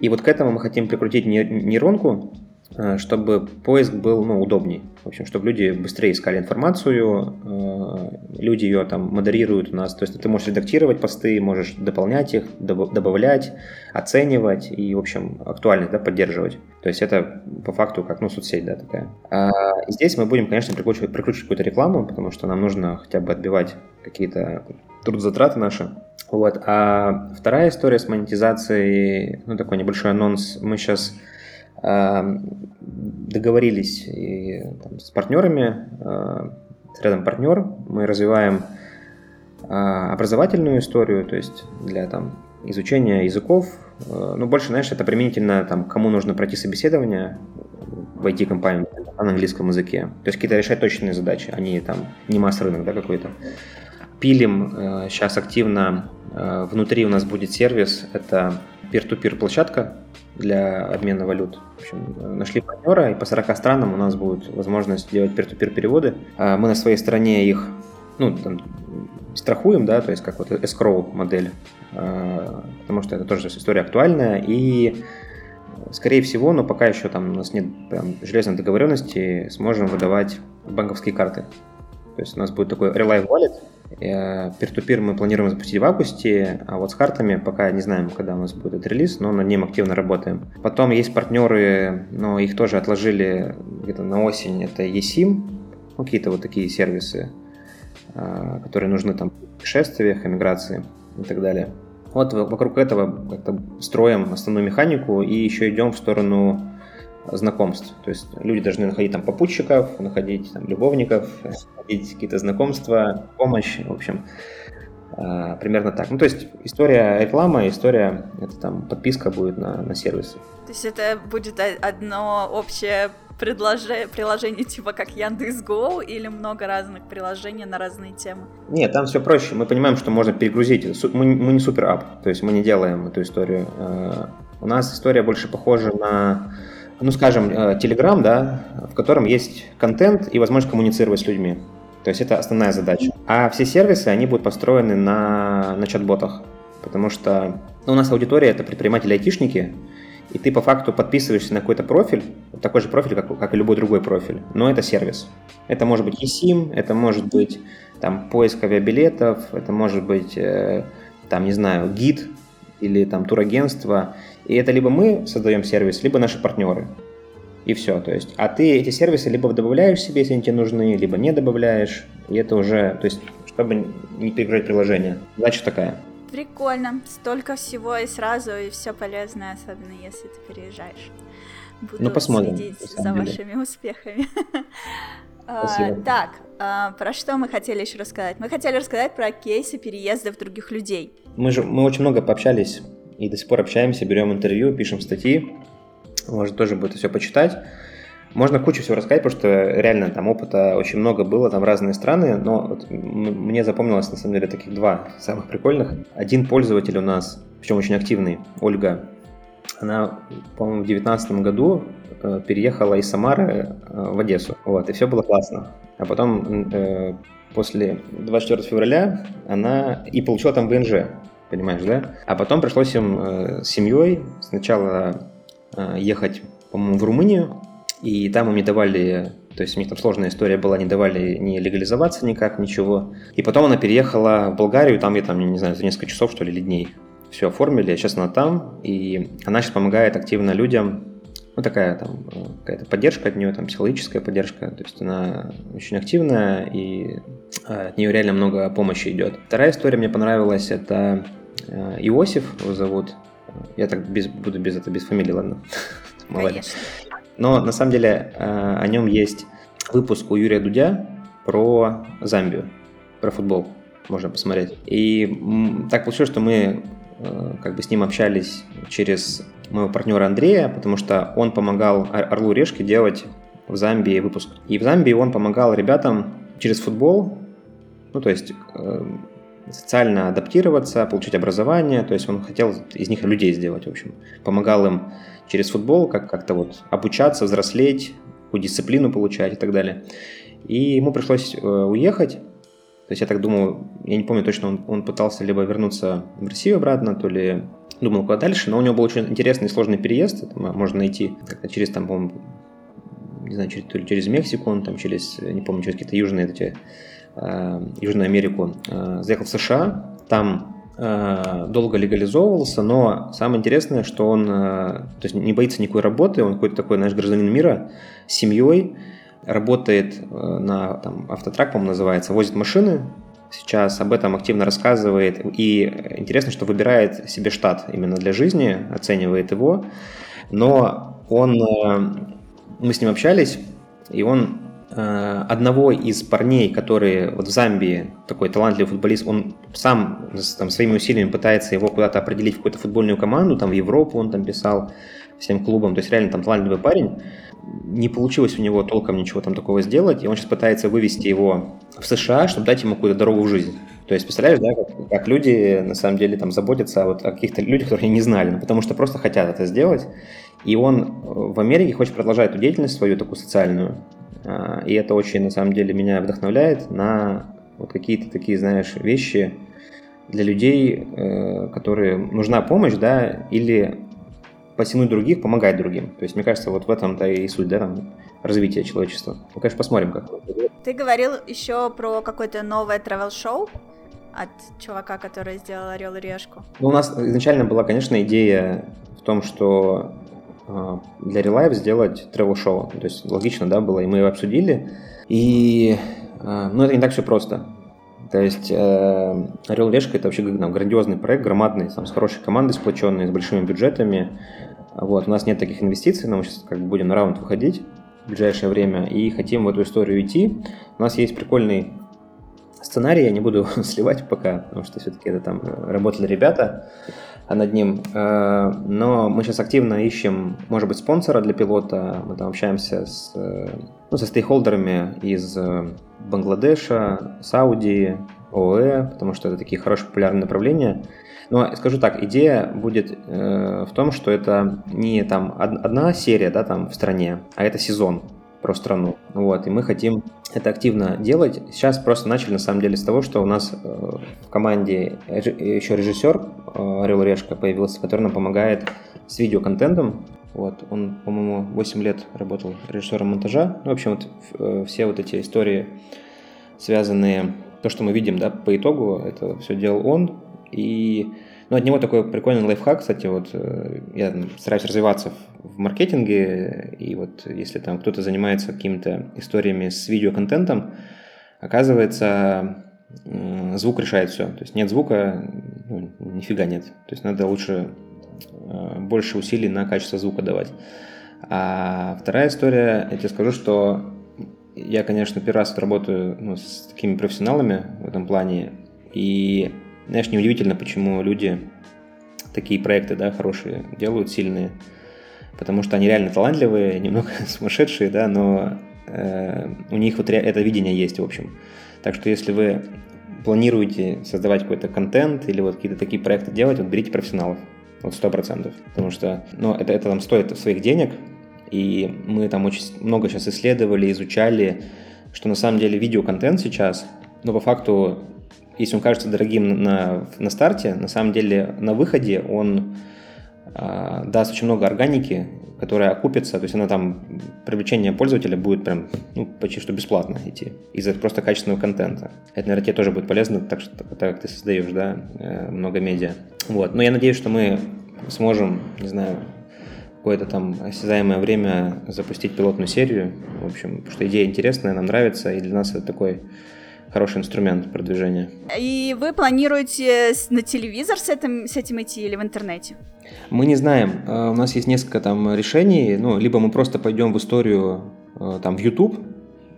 И вот к этому мы хотим прикрутить нейронку, Э, чтобы поиск был ну, удобней. В общем, чтобы люди быстрее искали информацию, э, люди ее там модерируют у нас. То есть ты можешь редактировать посты, можешь дополнять их, добавлять, оценивать и, в общем, актуальность да, поддерживать. То есть это по факту как ну, соцсеть да, такая. А здесь мы будем, конечно, прикручивать, прикручивать какую-то рекламу, потому что нам нужно хотя бы отбивать какие-то трудозатраты наши. Вот. А вторая история с монетизацией, ну такой небольшой анонс, мы сейчас договорились и, там, с партнерами, э, с рядом партнер, мы развиваем а, образовательную историю, то есть для там, изучения языков, э, ну, больше, знаешь, это применительно там, кому нужно пройти собеседование в IT-компании на английском языке. То есть какие-то решать точные задачи, а не там не масс-рынок да, какой-то. Пилим э, сейчас активно, э, внутри у нас будет сервис, это peer-to-peer площадка, для обмена валют. В общем, нашли партнера, и по 40 странам у нас будет возможность делать peer-to-peer переводы. А мы на своей стороне их ну, там, страхуем, да, то есть как вот escrow модель, а, потому что это тоже история актуальная, и скорее всего, но пока еще там у нас нет прям железной договоренности, сможем выдавать банковские карты. То есть у нас будет такой Relive Wallet, Peer-to-peer мы планируем запустить в августе, а вот с картами пока не знаем, когда у нас будет этот релиз, но над ним активно работаем. Потом есть партнеры, но их тоже отложили где-то на осень, это eSIM, ну, какие-то вот такие сервисы, а, которые нужны там в путешествиях, эмиграции и так далее. Вот вокруг этого как-то строим основную механику и еще идем в сторону знакомств. То есть люди должны находить там попутчиков, находить там любовников, находить какие-то знакомства, помощь, в общем, а, примерно так. Ну, то есть история реклама, история, это там подписка будет на, на сервисы. То есть это будет одно общее предложение, приложение типа как Яндекс.Го или много разных приложений на разные темы? Нет, там все проще. Мы понимаем, что можно перегрузить. Мы, мы не супер ап, то есть мы не делаем эту историю. А, у нас история больше похожа на ну, скажем, э, Telegram, да, в котором есть контент и возможность коммуницировать с людьми. То есть это основная задача. А все сервисы, они будут построены на, на чат-ботах. Потому что ну, у нас аудитория – это предприниматели-айтишники, и ты по факту подписываешься на какой-то профиль, такой же профиль, как, как и любой другой профиль, но это сервис. Это может быть eSIM, это может быть там поиск авиабилетов, это может быть, э, там, не знаю, гид или там турагентство. И это либо мы создаем сервис, либо наши партнеры. И все. То есть, а ты эти сервисы либо добавляешь себе, если они тебе нужны, либо не добавляешь. И это уже, то есть, чтобы не перегружать приложение. Задача такая. Прикольно. Столько всего и сразу, и все полезное, особенно если ты переезжаешь. Буду ну, посмотрим, следить за деле. вашими успехами. [LAUGHS] Спасибо. А, так, а, про что мы хотели еще рассказать? Мы хотели рассказать про кейсы переездов других людей. Мы же мы очень много пообщались и до сих пор общаемся, берем интервью, пишем статьи. Может, тоже будет все почитать. Можно кучу всего рассказать, потому что реально там опыта очень много было, там разные страны, но вот мне запомнилось на самом деле таких два самых прикольных. Один пользователь у нас, причем очень активный, Ольга, она, по-моему, в 2019 году э, переехала из Самары э, в Одессу, вот, и все было классно. А потом э, после 24 февраля она и получила там ВНЖ, понимаешь, да? А потом пришлось им э, с семьей сначала э, ехать, по-моему, в Румынию, и там им не давали, то есть у них там сложная история была, не давали не легализоваться никак, ничего. И потом она переехала в Болгарию, там я там, не знаю, за несколько часов, что ли, или дней все оформили, сейчас она там, и она сейчас помогает активно людям, ну, такая там какая-то поддержка от нее, там, психологическая поддержка, то есть она очень активная, и от нее реально много помощи идет. Вторая история мне понравилась, это э, Иосиф его зовут, я так без, буду без этого, без фамилии, ладно? [LAUGHS] Конечно. Но на самом деле э, о нем есть выпуск у Юрия Дудя про Замбию, про футбол можно посмотреть. И так получилось, что мы э, как бы с ним общались через моего партнера Андрея, потому что он помогал Орлу Решке делать в Замбии выпуск. И в Замбии он помогал ребятам через футбол, ну то есть э, социально адаптироваться, получить образование, то есть он хотел из них людей сделать, в общем. Помогал им через футбол как- как-то вот обучаться, взрослеть, дисциплину получать и так далее. И ему пришлось э, уехать, то есть я так думал, я не помню точно, он, он пытался либо вернуться в Россию обратно, то ли думал куда дальше, но у него был очень интересный и сложный переезд, это можно найти как-то через там, по-моему, не знаю, через, то ли через Мексику, он там через, не помню, через какие-то южные эти, Южную Америку, э, заехал в США, там э, долго легализовывался, но самое интересное, что он э, то есть не боится никакой работы, он какой-то такой, знаешь, гражданин мира с семьей, работает э, на там, автотрак, по-моему, называется, возит машины, сейчас об этом активно рассказывает. И интересно, что выбирает себе штат именно для жизни, оценивает его. Но он, э, мы с ним общались, и он э, одного из парней, который вот в Замбии, такой талантливый футболист, он сам там, своими усилиями пытается его куда-то определить в какую-то футбольную команду, там в Европу он там писал всем клубам, то есть реально там талантливый парень не получилось у него толком ничего там такого сделать, и он сейчас пытается вывести его в США, чтобы дать ему какую-то дорогу в жизнь. То есть, представляешь, да, как, как люди на самом деле там заботятся вот о каких-то людях, которые не знали, ну, потому что просто хотят это сделать. И он в Америке хочет продолжать эту деятельность свою такую социальную. А, и это очень, на самом деле, меня вдохновляет на вот какие-то такие, знаешь, вещи для людей, э, которые нужна помощь, да, или потянуть других, помогать другим. То есть, мне кажется, вот в этом-то и суть, да, там, развития человечества. Ну, конечно, посмотрим, как. Ты говорил еще про какое-то новое travel-шоу от чувака, который сделал Орел и Решку. Ну, у нас изначально была, конечно, идея в том, что для Relive сделать travel-шоу. То есть, логично, да, было, и мы его обсудили. И, э, ну, это не так все просто. То есть э, Орел Решка это вообще там, грандиозный проект, громадный, там, с хорошей командой сплоченной, с большими бюджетами. Вот, у нас нет таких инвестиций, но мы сейчас как бы будем на раунд выходить в ближайшее время и хотим в эту историю идти. У нас есть прикольный сценарий, я не буду [LAUGHS] сливать пока, потому что все-таки это там работали ребята над ним. Э, но мы сейчас активно ищем, может быть, спонсора для пилота. Мы там общаемся с, ну, со стейкхолдерами из э, Бангладеша, Саудии, ОЭ, потому что это такие хорошие популярные направления. Но скажу так, идея будет э, в том, что это не там одна серия, да, там в стране, а это сезон про страну. Вот, и мы хотим это активно делать. Сейчас просто начали, на самом деле, с того, что у нас э, в команде еще режиссер э, Орел Решка появился, который нам помогает с видеоконтентом. Вот, он, по-моему, 8 лет работал режиссером монтажа. Ну, в общем, вот, э, все вот эти истории, связанные, то, что мы видим, да, по итогу, это все делал он. И ну, от него такой прикольный лайфхак, кстати, вот э, я стараюсь развиваться в маркетинге, и вот если там кто-то занимается какими-то историями с видеоконтентом, оказывается, звук решает все. То есть нет звука, ну, нифига нет. То есть надо лучше больше усилий на качество звука давать. А вторая история, я тебе скажу, что я, конечно, первый раз работаю ну, с такими профессионалами в этом плане, и, знаешь, неудивительно, почему люди такие проекты, да, хорошие делают, сильные, потому что они реально талантливые, [LAUGHS] немного сумасшедшие, да, но э, у них вот это видение есть, в общем. Так что если вы планируете создавать какой-то контент или вот какие-то такие проекты делать, вот берите профессионалов, вот сто процентов, потому что, ну, это, это там стоит своих денег, и мы там очень много сейчас исследовали, изучали, что на самом деле видеоконтент сейчас, но по факту, если он кажется дорогим на, на старте, на самом деле на выходе он э, даст очень много органики, которая окупится, то есть она там, привлечение пользователя будет прям ну, почти что бесплатно идти из-за просто качественного контента. Это, наверное, тебе тоже будет полезно, так, что, так как ты создаешь, да, э, много медиа. Вот, но я надеюсь, что мы сможем, не знаю, какое-то там осязаемое время запустить пилотную серию. В общем, что идея интересная, нам нравится, и для нас это такой хороший инструмент продвижения. И вы планируете на телевизор с этим, с этим идти или в интернете? Мы не знаем. Э, у нас есть несколько там решений. Ну, либо мы просто пойдем в историю э, там в YouTube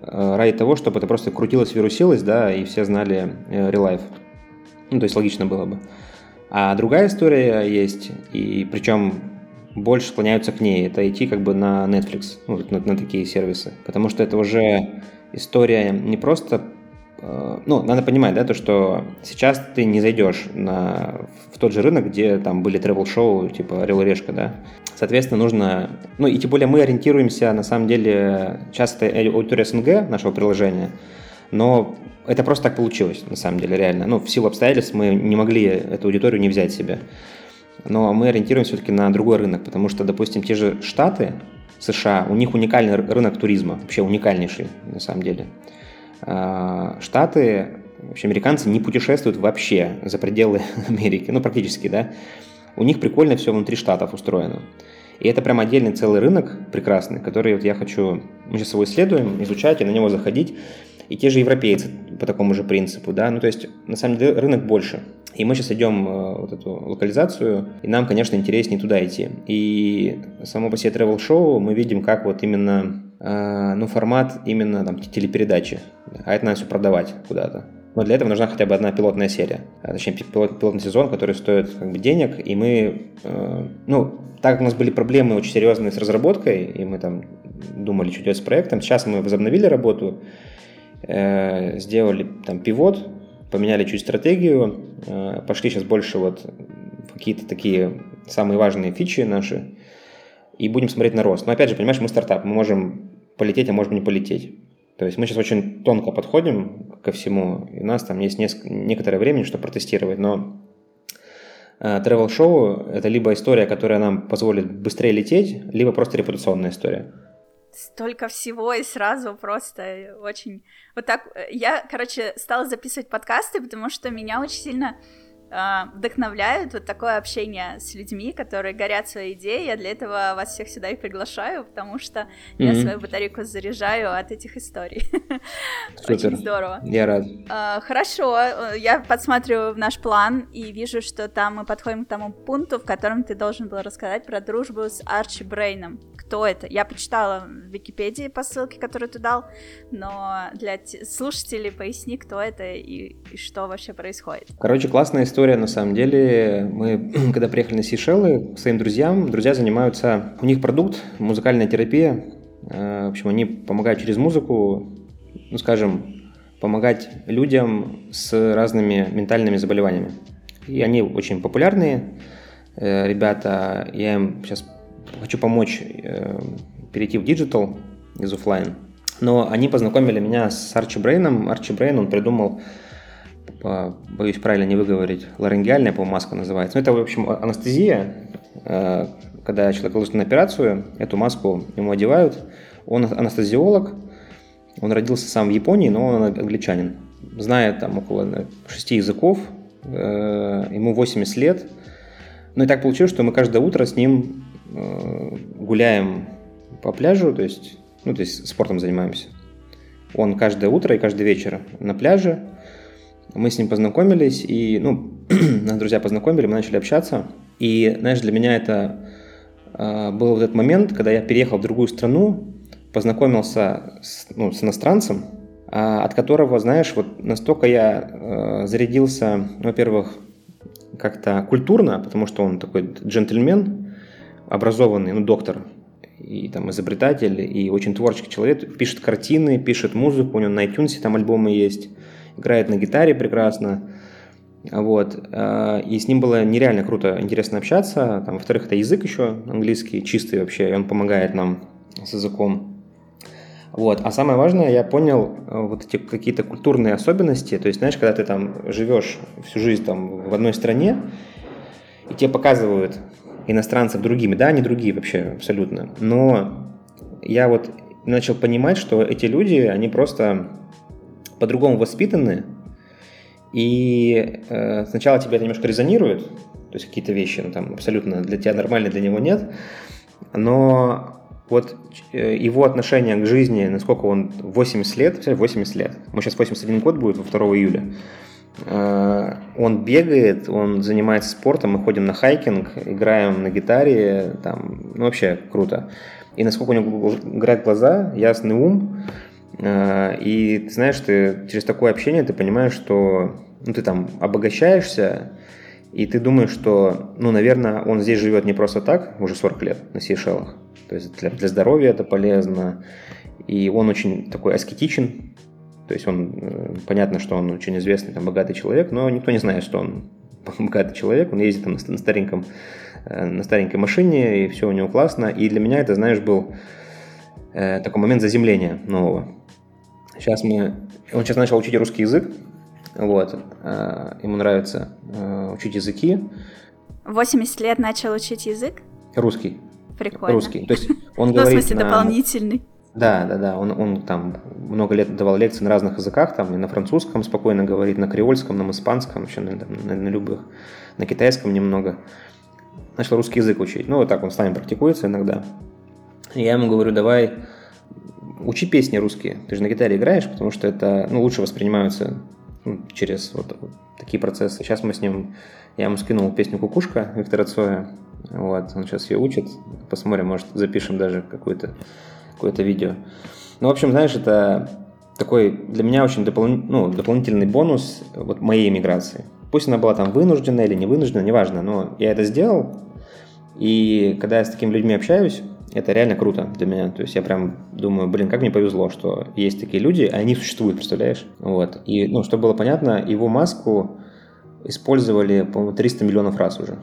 э, ради того, чтобы это просто крутилось, вирусилось, да, и все знали релайф. Ну, то есть логично было бы. А другая история есть, и причем больше склоняются к ней. Это идти как бы на Netflix, ну, на, на такие сервисы. Потому что это уже история не просто... Э, ну, надо понимать, да, то, что сейчас ты не зайдешь на, в тот же рынок, где там были тревел-шоу, типа «Орел и решка», да. Соответственно, нужно... Ну, и тем более мы ориентируемся, на самом деле, часто аудитория СНГ нашего приложения, но это просто так получилось, на самом деле, реально. Ну, в силу обстоятельств мы не могли эту аудиторию не взять себе но мы ориентируемся все-таки на другой рынок, потому что, допустим, те же Штаты, США, у них уникальный рынок туризма, вообще уникальнейший на самом деле. А, Штаты, вообще американцы не путешествуют вообще за пределы [LAUGHS] Америки, ну практически, да. У них прикольно все внутри штатов устроено. И это прям отдельный целый рынок прекрасный, который вот я хочу, мы сейчас его исследуем, изучать и на него заходить. И те же европейцы по такому же принципу, да, ну то есть на самом деле рынок больше. И мы сейчас идем э, вот эту локализацию, и нам, конечно, интереснее туда идти. И само по себе travel шоу мы видим, как вот именно, э, ну, формат именно там телепередачи. А это надо все продавать куда-то. Но для этого нужна хотя бы одна пилотная серия, а, точнее пилот, пилотный сезон, который стоит как бы денег, и мы, э, ну, так как у нас были проблемы очень серьезные с разработкой, и мы там думали, что делать с проектом, сейчас мы возобновили работу, э, сделали там пивот, поменяли чуть стратегию, э, пошли сейчас больше вот какие-то такие самые важные фичи наши, и будем смотреть на рост. Но опять же, понимаешь, мы стартап, мы можем полететь, а можем не полететь. То есть мы сейчас очень тонко подходим ко всему, и у нас там есть несколько, некоторое время, чтобы протестировать, но э, travel шоу это либо история, которая нам позволит быстрее лететь, либо просто репутационная история столько всего и сразу просто очень... Вот так... Э, я, короче, стала записывать подкасты, потому что меня очень сильно э, вдохновляют вот такое общение с людьми, которые горят своей идеей. Я для этого вас всех сюда и приглашаю, потому что mm-hmm. я свою батарейку заряжаю от этих историй. [LAUGHS] Очень здорово. Я рад. Э, хорошо, я подсматриваю наш план и вижу, что там мы подходим к тому пункту, в котором ты должен был рассказать про дружбу с Арчи Брейном кто это. Я почитала в Википедии по ссылке, которую ты дал, но для слушателей поясни, кто это и, и что вообще происходит. Короче, классная история на самом деле. Мы, [CLEARS THROAT] когда приехали на Сейшелы к своим друзьям, друзья занимаются, у них продукт, музыкальная терапия. Э, в общем, они помогают через музыку, ну, скажем, помогать людям с разными ментальными заболеваниями. И они очень популярные э, ребята. Я им сейчас хочу помочь э, перейти в digital из офлайн. Но они познакомили меня с Арчи Брейном. Арчи Брейн, он придумал, боюсь правильно не выговорить, ларингеальная, по маска называется. Ну, это, в общем, анестезия. Э, когда человек ложится на операцию, эту маску ему одевают. Он анестезиолог, он родился сам в Японии, но он англичанин. Знает там около шести языков, э, ему 80 лет. Ну и так получилось, что мы каждое утро с ним Э, гуляем по пляжу, то есть, ну, то есть спортом занимаемся. Он каждое утро и каждый вечер на пляже. Мы с ним познакомились, и, ну, [CLEARS THROAT] нас друзья познакомили, мы начали общаться. И, знаешь, для меня это э, был вот этот момент, когда я переехал в другую страну, познакомился с, ну, с иностранцем, э, от которого, знаешь, вот настолько я э, зарядился, во-первых, как-то культурно, потому что он такой джентльмен, образованный, ну, доктор, и там изобретатель, и очень творческий человек, пишет картины, пишет музыку, у него на iTunes там альбомы есть, играет на гитаре прекрасно, вот, э, и с ним было нереально круто, интересно общаться, там, во-вторых, это язык еще английский, чистый вообще, и он помогает нам с языком, вот. А самое важное, я понял э, вот эти какие-то культурные особенности. То есть, знаешь, когда ты там живешь всю жизнь там в одной стране, и тебе показывают иностранцев другими, да, они другие вообще абсолютно. Но я вот начал понимать, что эти люди, они просто по-другому воспитаны, и э, сначала тебя это немножко резонирует, то есть какие-то вещи, ну, там абсолютно для тебя нормально, для него нет, но вот э, его отношение к жизни, насколько он 80 лет, 80 лет, мы сейчас 81 год будет, во 2 июля, э, он бегает, он занимается спортом, мы ходим на хайкинг, играем на гитаре, там, ну вообще круто. И насколько у него играют глаза, ясный ум, и ты знаешь, ты через такое общение ты понимаешь, что ну, ты там обогащаешься, и ты думаешь, что, ну, наверное, он здесь живет не просто так, уже 40 лет на Сейшелах, то есть для, для здоровья это полезно. И он очень такой аскетичен. То есть он, э, понятно, что он очень известный, там, богатый человек, но никто не знает, что он [LAUGHS] богатый человек. Он ездит там на, на стареньком, э, на старенькой машине, и все у него классно. И для меня это, знаешь, был э, такой момент заземления нового. Сейчас мы... Он сейчас начал учить русский язык, вот. Э, ему нравится э, учить языки. 80 лет начал учить язык? Русский. Прикольно. Русский. То есть он [LAUGHS] ну, говорит в смысле, на... дополнительный. Да, да, да. Он, он там много лет давал лекции на разных языках, там и на французском спокойно говорит, на креольском, на испанском, вообще на, на, на любых, на китайском немного. Начал русский язык учить. Ну, вот так он с нами практикуется иногда. И я ему говорю, давай учи песни русские. Ты же на гитаре играешь, потому что это ну, лучше воспринимаются ну, через вот, вот такие процессы. Сейчас мы с ним, я ему скинул песню «Кукушка» Виктора Цоя, вот, он сейчас ее учит. Посмотрим, может, запишем даже какое-то какое видео. Ну, в общем, знаешь, это такой для меня очень допол... ну, дополнительный бонус вот моей иммиграции. Пусть она была там вынужденная или не вынужденная, неважно, но я это сделал. И когда я с такими людьми общаюсь, это реально круто для меня. То есть я прям думаю, блин, как мне повезло, что есть такие люди, а они существуют, представляешь? Вот. И, ну, чтобы было понятно, его маску использовали, по-моему, 300 миллионов раз уже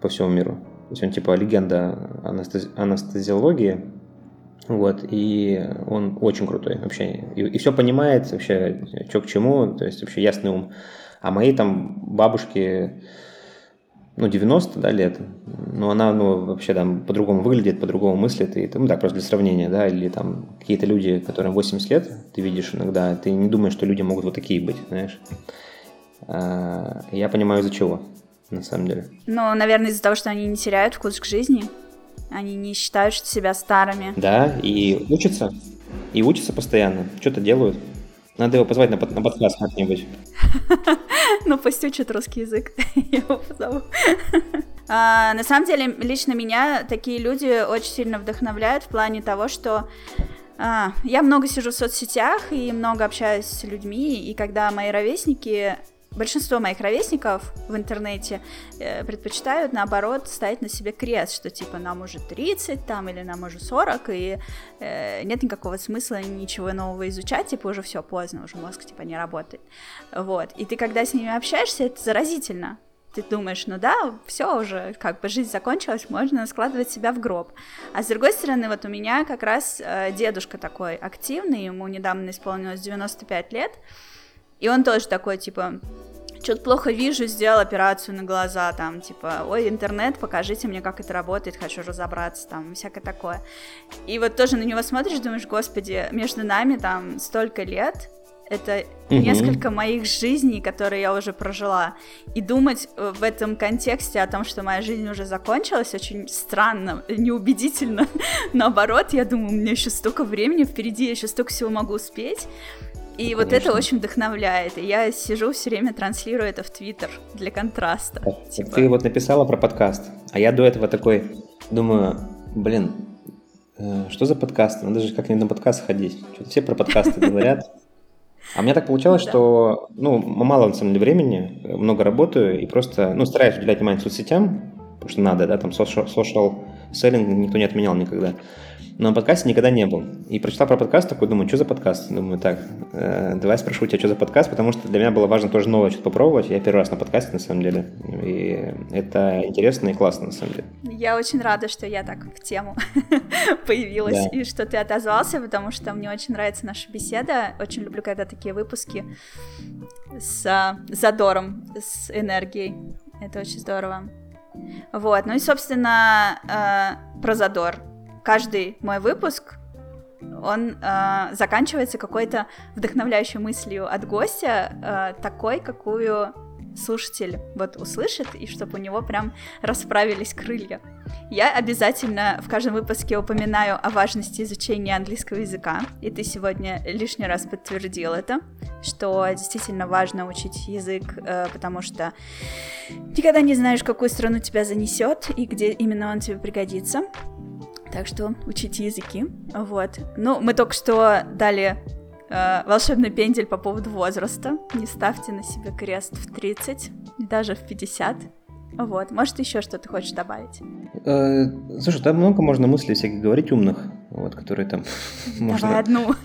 по всему миру. То есть он типа легенда анестези- анестезиологии, вот, и он очень крутой вообще. И, и все понимает вообще, что к чему, то есть вообще ясный ум. А моей там бабушке, ну, 90 да, лет, но она, ну, вообще там по-другому выглядит, по-другому мыслит, и, ну, так, просто для сравнения, да, или там какие-то люди, которым 80 лет, ты видишь иногда, ты не думаешь, что люди могут вот такие быть, знаешь. А, я понимаю, из-за чего на самом деле. Ну, наверное, из-за того, что они не теряют вкус к жизни. Они не считают себя старыми. Да, и учатся. И учатся постоянно. Что-то делают. Надо его позвать на, под, на подкаст как-нибудь. [LAUGHS] Ну, пусть учит русский язык. [LAUGHS] Я его позову. [LAUGHS] А, на самом деле, лично меня такие люди очень сильно вдохновляют в плане того, что а, я много сижу в соцсетях и много общаюсь с людьми, и когда мои ровесники большинство моих ровесников в интернете э, предпочитают, наоборот, ставить на себе крест, что типа нам уже 30 там или нам уже 40, и э, нет никакого смысла ничего нового изучать, типа уже все поздно, уже мозг типа не работает. Вот. И ты когда с ними общаешься, это заразительно. Ты думаешь, ну да, все уже, как бы жизнь закончилась, можно складывать себя в гроб. А с другой стороны, вот у меня как раз э, дедушка такой активный, ему недавно исполнилось 95 лет, и он тоже такой, типа, что-то плохо вижу, сделал операцию на глаза, там, типа, ой, интернет, покажите мне, как это работает, хочу разобраться, там, всякое такое. И вот тоже на него смотришь, думаешь, господи, между нами там столько лет, это угу. несколько моих жизней, которые я уже прожила. И думать э, в этом контексте о том, что моя жизнь уже закончилась, очень странно, неубедительно. [LAUGHS] Наоборот, я думаю, у меня еще столько времени впереди, я еще столько всего могу успеть. И вот это очень вдохновляет. И я сижу все время, транслирую это в Твиттер для контраста. Так, типа... Ты вот написала про подкаст, а я до этого такой думаю, блин, э, что за подкасты? Надо же как-нибудь на подкаст ходить. Что-то все про подкасты [LAUGHS] говорят. А у меня так получалось, что, ну, мало на самом деле времени, много работаю и просто, ну, стараюсь уделять внимание соцсетям, потому что надо, да, там social, social selling никто не отменял никогда. Но подкасте никогда не был. И прочитал про подкаст, такой думаю, что за подкаст? Думаю, так, э, давай спрошу тебя, что за подкаст, потому что для меня было важно тоже новое что-то попробовать. Я первый раз на подкасте, на самом деле. И это интересно и классно, на самом деле. Я очень рада, что я так в тему [LAUGHS] появилась, да. и что ты отозвался, потому что мне очень нравится наша беседа. Очень люблю, когда такие выпуски с а, задором, с энергией. Это очень здорово. Вот, ну и, собственно, э, про задор каждый мой выпуск, он э, заканчивается какой-то вдохновляющей мыслью от гостя, э, такой, какую слушатель вот услышит, и чтобы у него прям расправились крылья. Я обязательно в каждом выпуске упоминаю о важности изучения английского языка, и ты сегодня лишний раз подтвердил это, что действительно важно учить язык, э, потому что никогда не знаешь, какую страну тебя занесет и где именно он тебе пригодится. Так что учите языки. Вот. Ну, мы только что дали э, волшебный пендель по поводу возраста. Не ставьте на себе крест в 30, даже в 50. Вот, может, еще что-то хочешь добавить? Э, слушай, там много можно мыслей всяких говорить умных, вот, которые там можно... Давай одну. [LAUGHS]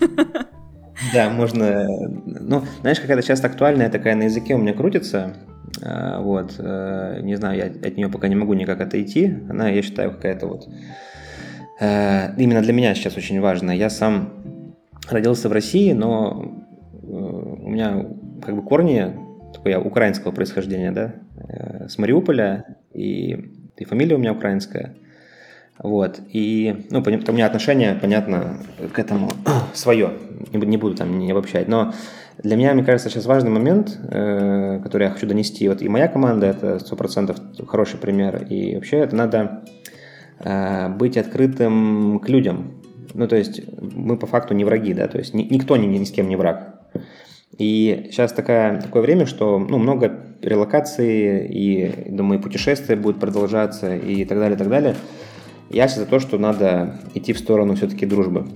Да, можно... Ну, знаешь, какая-то часто актуальная такая на языке у меня крутится, э, вот, э, не знаю, я от нее пока не могу никак отойти, она, я считаю, какая-то вот Э, именно для меня сейчас очень важно. Я сам родился в России, но э, у меня как бы корни такое украинского происхождения, да, э, с Мариуполя, и, и фамилия у меня украинская. Вот, и, ну, у меня отношение, понятно, к этому [CLEARS THROAT] свое, не, не буду там не обобщать, но для меня, мне кажется, сейчас важный момент, э, который я хочу донести, вот и моя команда, это 100% хороший пример, и вообще это надо Э, быть открытым к людям. Ну, то есть мы по факту не враги, да, то есть ни, никто ни, ни с кем не враг. И сейчас такая, такое время, что ну, много релокации, и, думаю, путешествия будут продолжаться, и так далее, так далее. Я сейчас за то, что надо идти в сторону все-таки дружбы.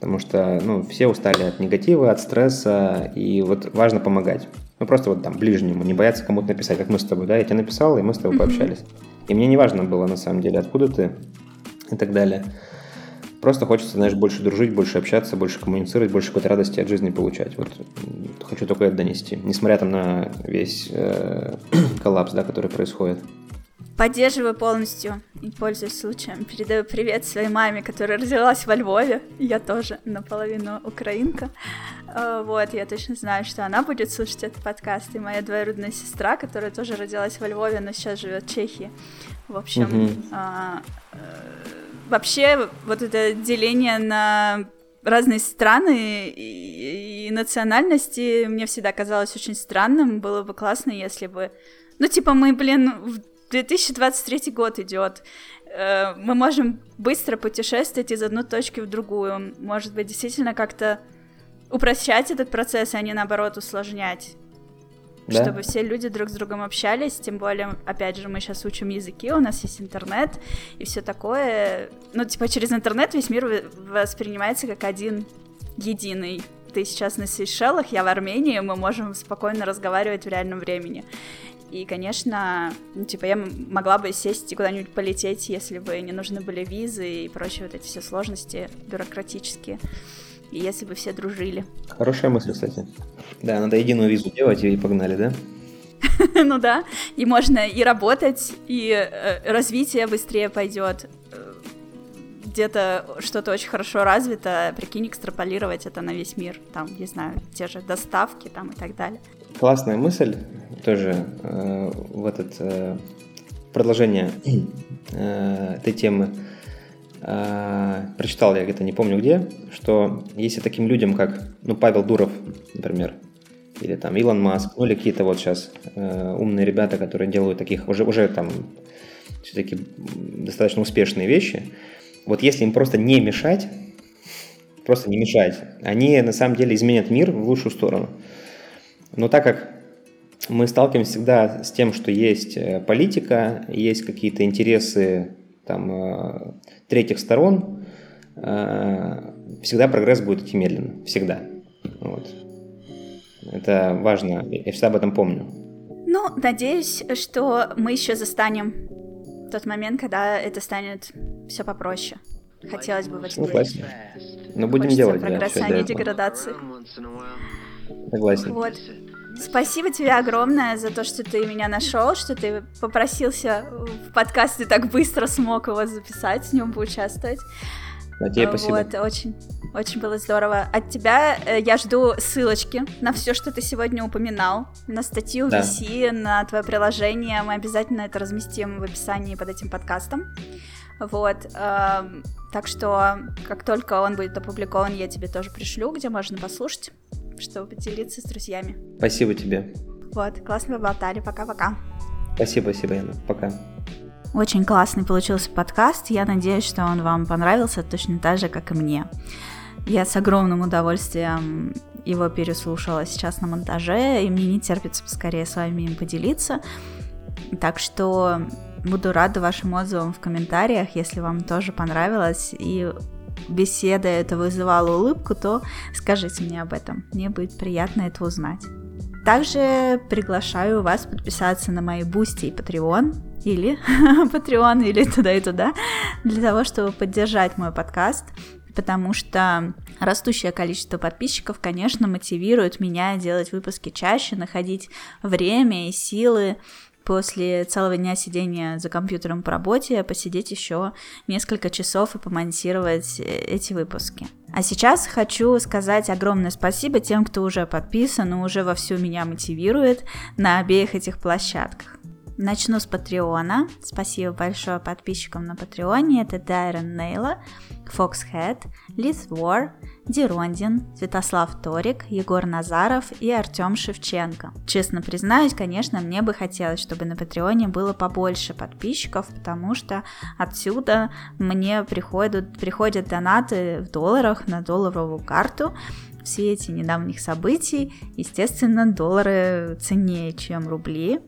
Потому что ну, все устали от негатива, от стресса, и вот важно помогать. Ну, просто вот там ближнему, не бояться кому-то написать, как мы с тобой, да, я тебе написал, и мы с тобой mm-hmm. пообщались. И мне не важно было, на самом деле, откуда ты и так далее. Просто хочется, знаешь, больше дружить, больше общаться, больше коммуницировать, больше какой-то радости от жизни получать. Вот хочу только это донести, несмотря там на весь э, [CLEARS THROAT] коллапс, да, который происходит. Поддерживаю полностью и пользуюсь случаем. Передаю привет своей маме, которая родилась во Львове. Я тоже наполовину украинка. Э, вот, я точно знаю, что она будет слушать этот подкаст. И моя двоюродная сестра, которая тоже родилась во Львове, но сейчас живет в Чехии. В общем, mm-hmm. а, а, вообще вот это деление на разные страны и, и национальности мне всегда казалось очень странным. Было бы классно, если бы... Ну, типа, мы, блин, в 2023 год идет. Э, мы можем быстро путешествовать из одной точки в другую. Может быть, действительно как-то упрощать этот процесс, а не наоборот усложнять. Да? Чтобы все люди друг с другом общались, тем более, опять же, мы сейчас учим языки, у нас есть интернет и все такое. Ну, типа, через интернет весь мир воспринимается как один единый. Ты сейчас на Сейшелах, я в Армении, мы можем спокойно разговаривать в реальном времени. И, конечно, ну, типа, я могла бы сесть и куда-нибудь полететь, если бы не нужны были визы и прочие вот эти все сложности бюрократические и если бы все дружили. Хорошая мысль, кстати. Да, надо единую визу делать и погнали, да? [LAUGHS] ну да, и можно и работать, и э, развитие быстрее пойдет. Э, где-то что-то очень хорошо развито, прикинь, экстраполировать это на весь мир, там, не знаю, те же доставки там и так далее. Классная мысль, тоже э, в этот э, продолжение э, этой темы. Э, прочитал я где-то, не помню где, что если таким людям, как ну, Павел Дуров, например, или там Илон Маск, ну или какие-то вот сейчас э, умные ребята, которые делают таких уже, уже там все-таки достаточно успешные вещи, вот если им просто не мешать, просто не мешать. Они на самом деле изменят мир в лучшую сторону. Но так как мы сталкиваемся всегда с тем, что есть э, политика, есть какие-то интересы там, э, третьих сторон, э, всегда прогресс будет идти медленно. Всегда. Вот. Это важно. Я всегда об этом помню. Ну, надеюсь, что мы еще застанем тот момент, когда это станет все попроще. Хотелось бы в это Согласен. Но будем Хочется делать. Прогресса, да, а не деградации. Согласен. Вот. Спасибо тебе огромное за то, что ты меня нашел, что ты попросился в подкасте так быстро смог его записать, в нем поучаствовать. Да, тебе спасибо. Вот, очень, очень было здорово. От тебя э, я жду ссылочки на все, что ты сегодня упоминал, на статью да. VC, на твое приложение. Мы обязательно это разместим в описании под этим подкастом. Вот. Э, так что, как только он будет опубликован, я тебе тоже пришлю, где можно послушать, чтобы поделиться с друзьями. Спасибо тебе. Вот, классно поболтали. Пока-пока. Спасибо, спасибо, Яна. Пока. Очень классный получился подкаст. Я надеюсь, что он вам понравился точно так же, как и мне. Я с огромным удовольствием его переслушала сейчас на монтаже, и мне не терпится поскорее с вами им поделиться. Так что буду рада вашим отзывам в комментариях, если вам тоже понравилось, и беседа это вызывала улыбку, то скажите мне об этом. Мне будет приятно это узнать. Также приглашаю вас подписаться на мои Boosty и Patreon, или [LAUGHS] Patreon, или туда и туда, для того, чтобы поддержать мой подкаст, потому что растущее количество подписчиков, конечно, мотивирует меня делать выпуски чаще, находить время и силы после целого дня сидения за компьютером по работе посидеть еще несколько часов и помонтировать э, эти выпуски. А сейчас хочу сказать огромное спасибо тем, кто уже подписан и уже вовсю меня мотивирует на обеих этих площадках. Начну с Патреона. Спасибо большое подписчикам на Патреоне. Это Дайрон Нейла, Фоксхед, Лиз Вор, Дирондин, Святослав Торик, Егор Назаров и Артем Шевченко. Честно признаюсь, конечно, мне бы хотелось, чтобы на Патреоне было побольше подписчиков, потому что отсюда мне приходят, приходят донаты в долларах на долларовую карту, в свете недавних событий, естественно, доллары ценнее, чем рубли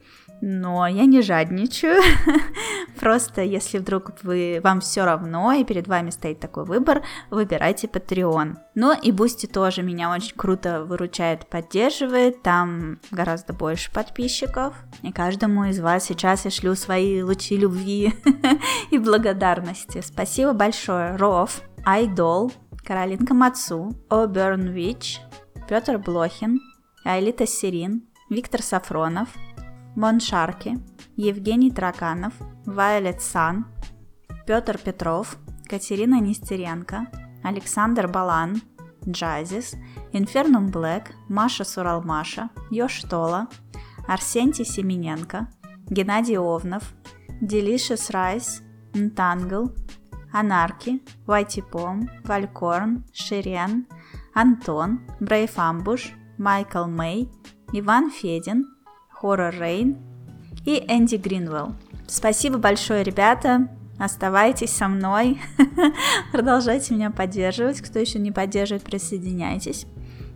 но я не жадничаю. [LAUGHS] Просто если вдруг вы, вам все равно и перед вами стоит такой выбор, выбирайте Patreon. Но и Boosty тоже меня очень круто выручает, поддерживает. Там гораздо больше подписчиков. И каждому из вас сейчас я шлю свои лучи любви [LAUGHS] и благодарности. Спасибо большое, Ров, Айдол, Каролинка Мацу, Оберн Вич, Петр Блохин, Айлита Сирин, Виктор Сафронов, Моншарки, Евгений Траканов, Вайолет Сан, Петр Петров, Катерина Нестеренко, Александр Балан, Джазис, Инфернум Блэк, Маша Суралмаша, Йоштола, Арсентий Семененко, Геннадий Овнов, Делишес Райс, Нтангл, Анарки, Вайтипом, Валькорн, Ширен, Антон, Брейф Амбуш, Майкл Мэй, Иван Федин, Хоррор Рейн и Энди Гринвелл. Спасибо большое, ребята. Оставайтесь со мной. [LAUGHS] Продолжайте меня поддерживать. Кто еще не поддерживает, присоединяйтесь.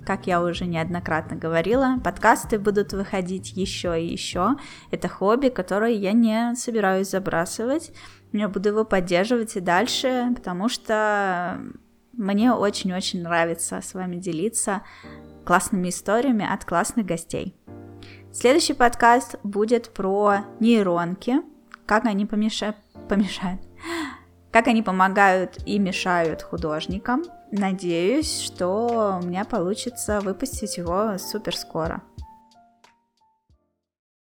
Как я уже неоднократно говорила, подкасты будут выходить еще и еще. Это хобби, которое я не собираюсь забрасывать. Я буду его поддерживать и дальше, потому что мне очень-очень нравится с вами делиться классными историями от классных гостей. Следующий подкаст будет про нейронки, как они помешают, помешают, как они помогают и мешают художникам. Надеюсь, что у меня получится выпустить его супер скоро.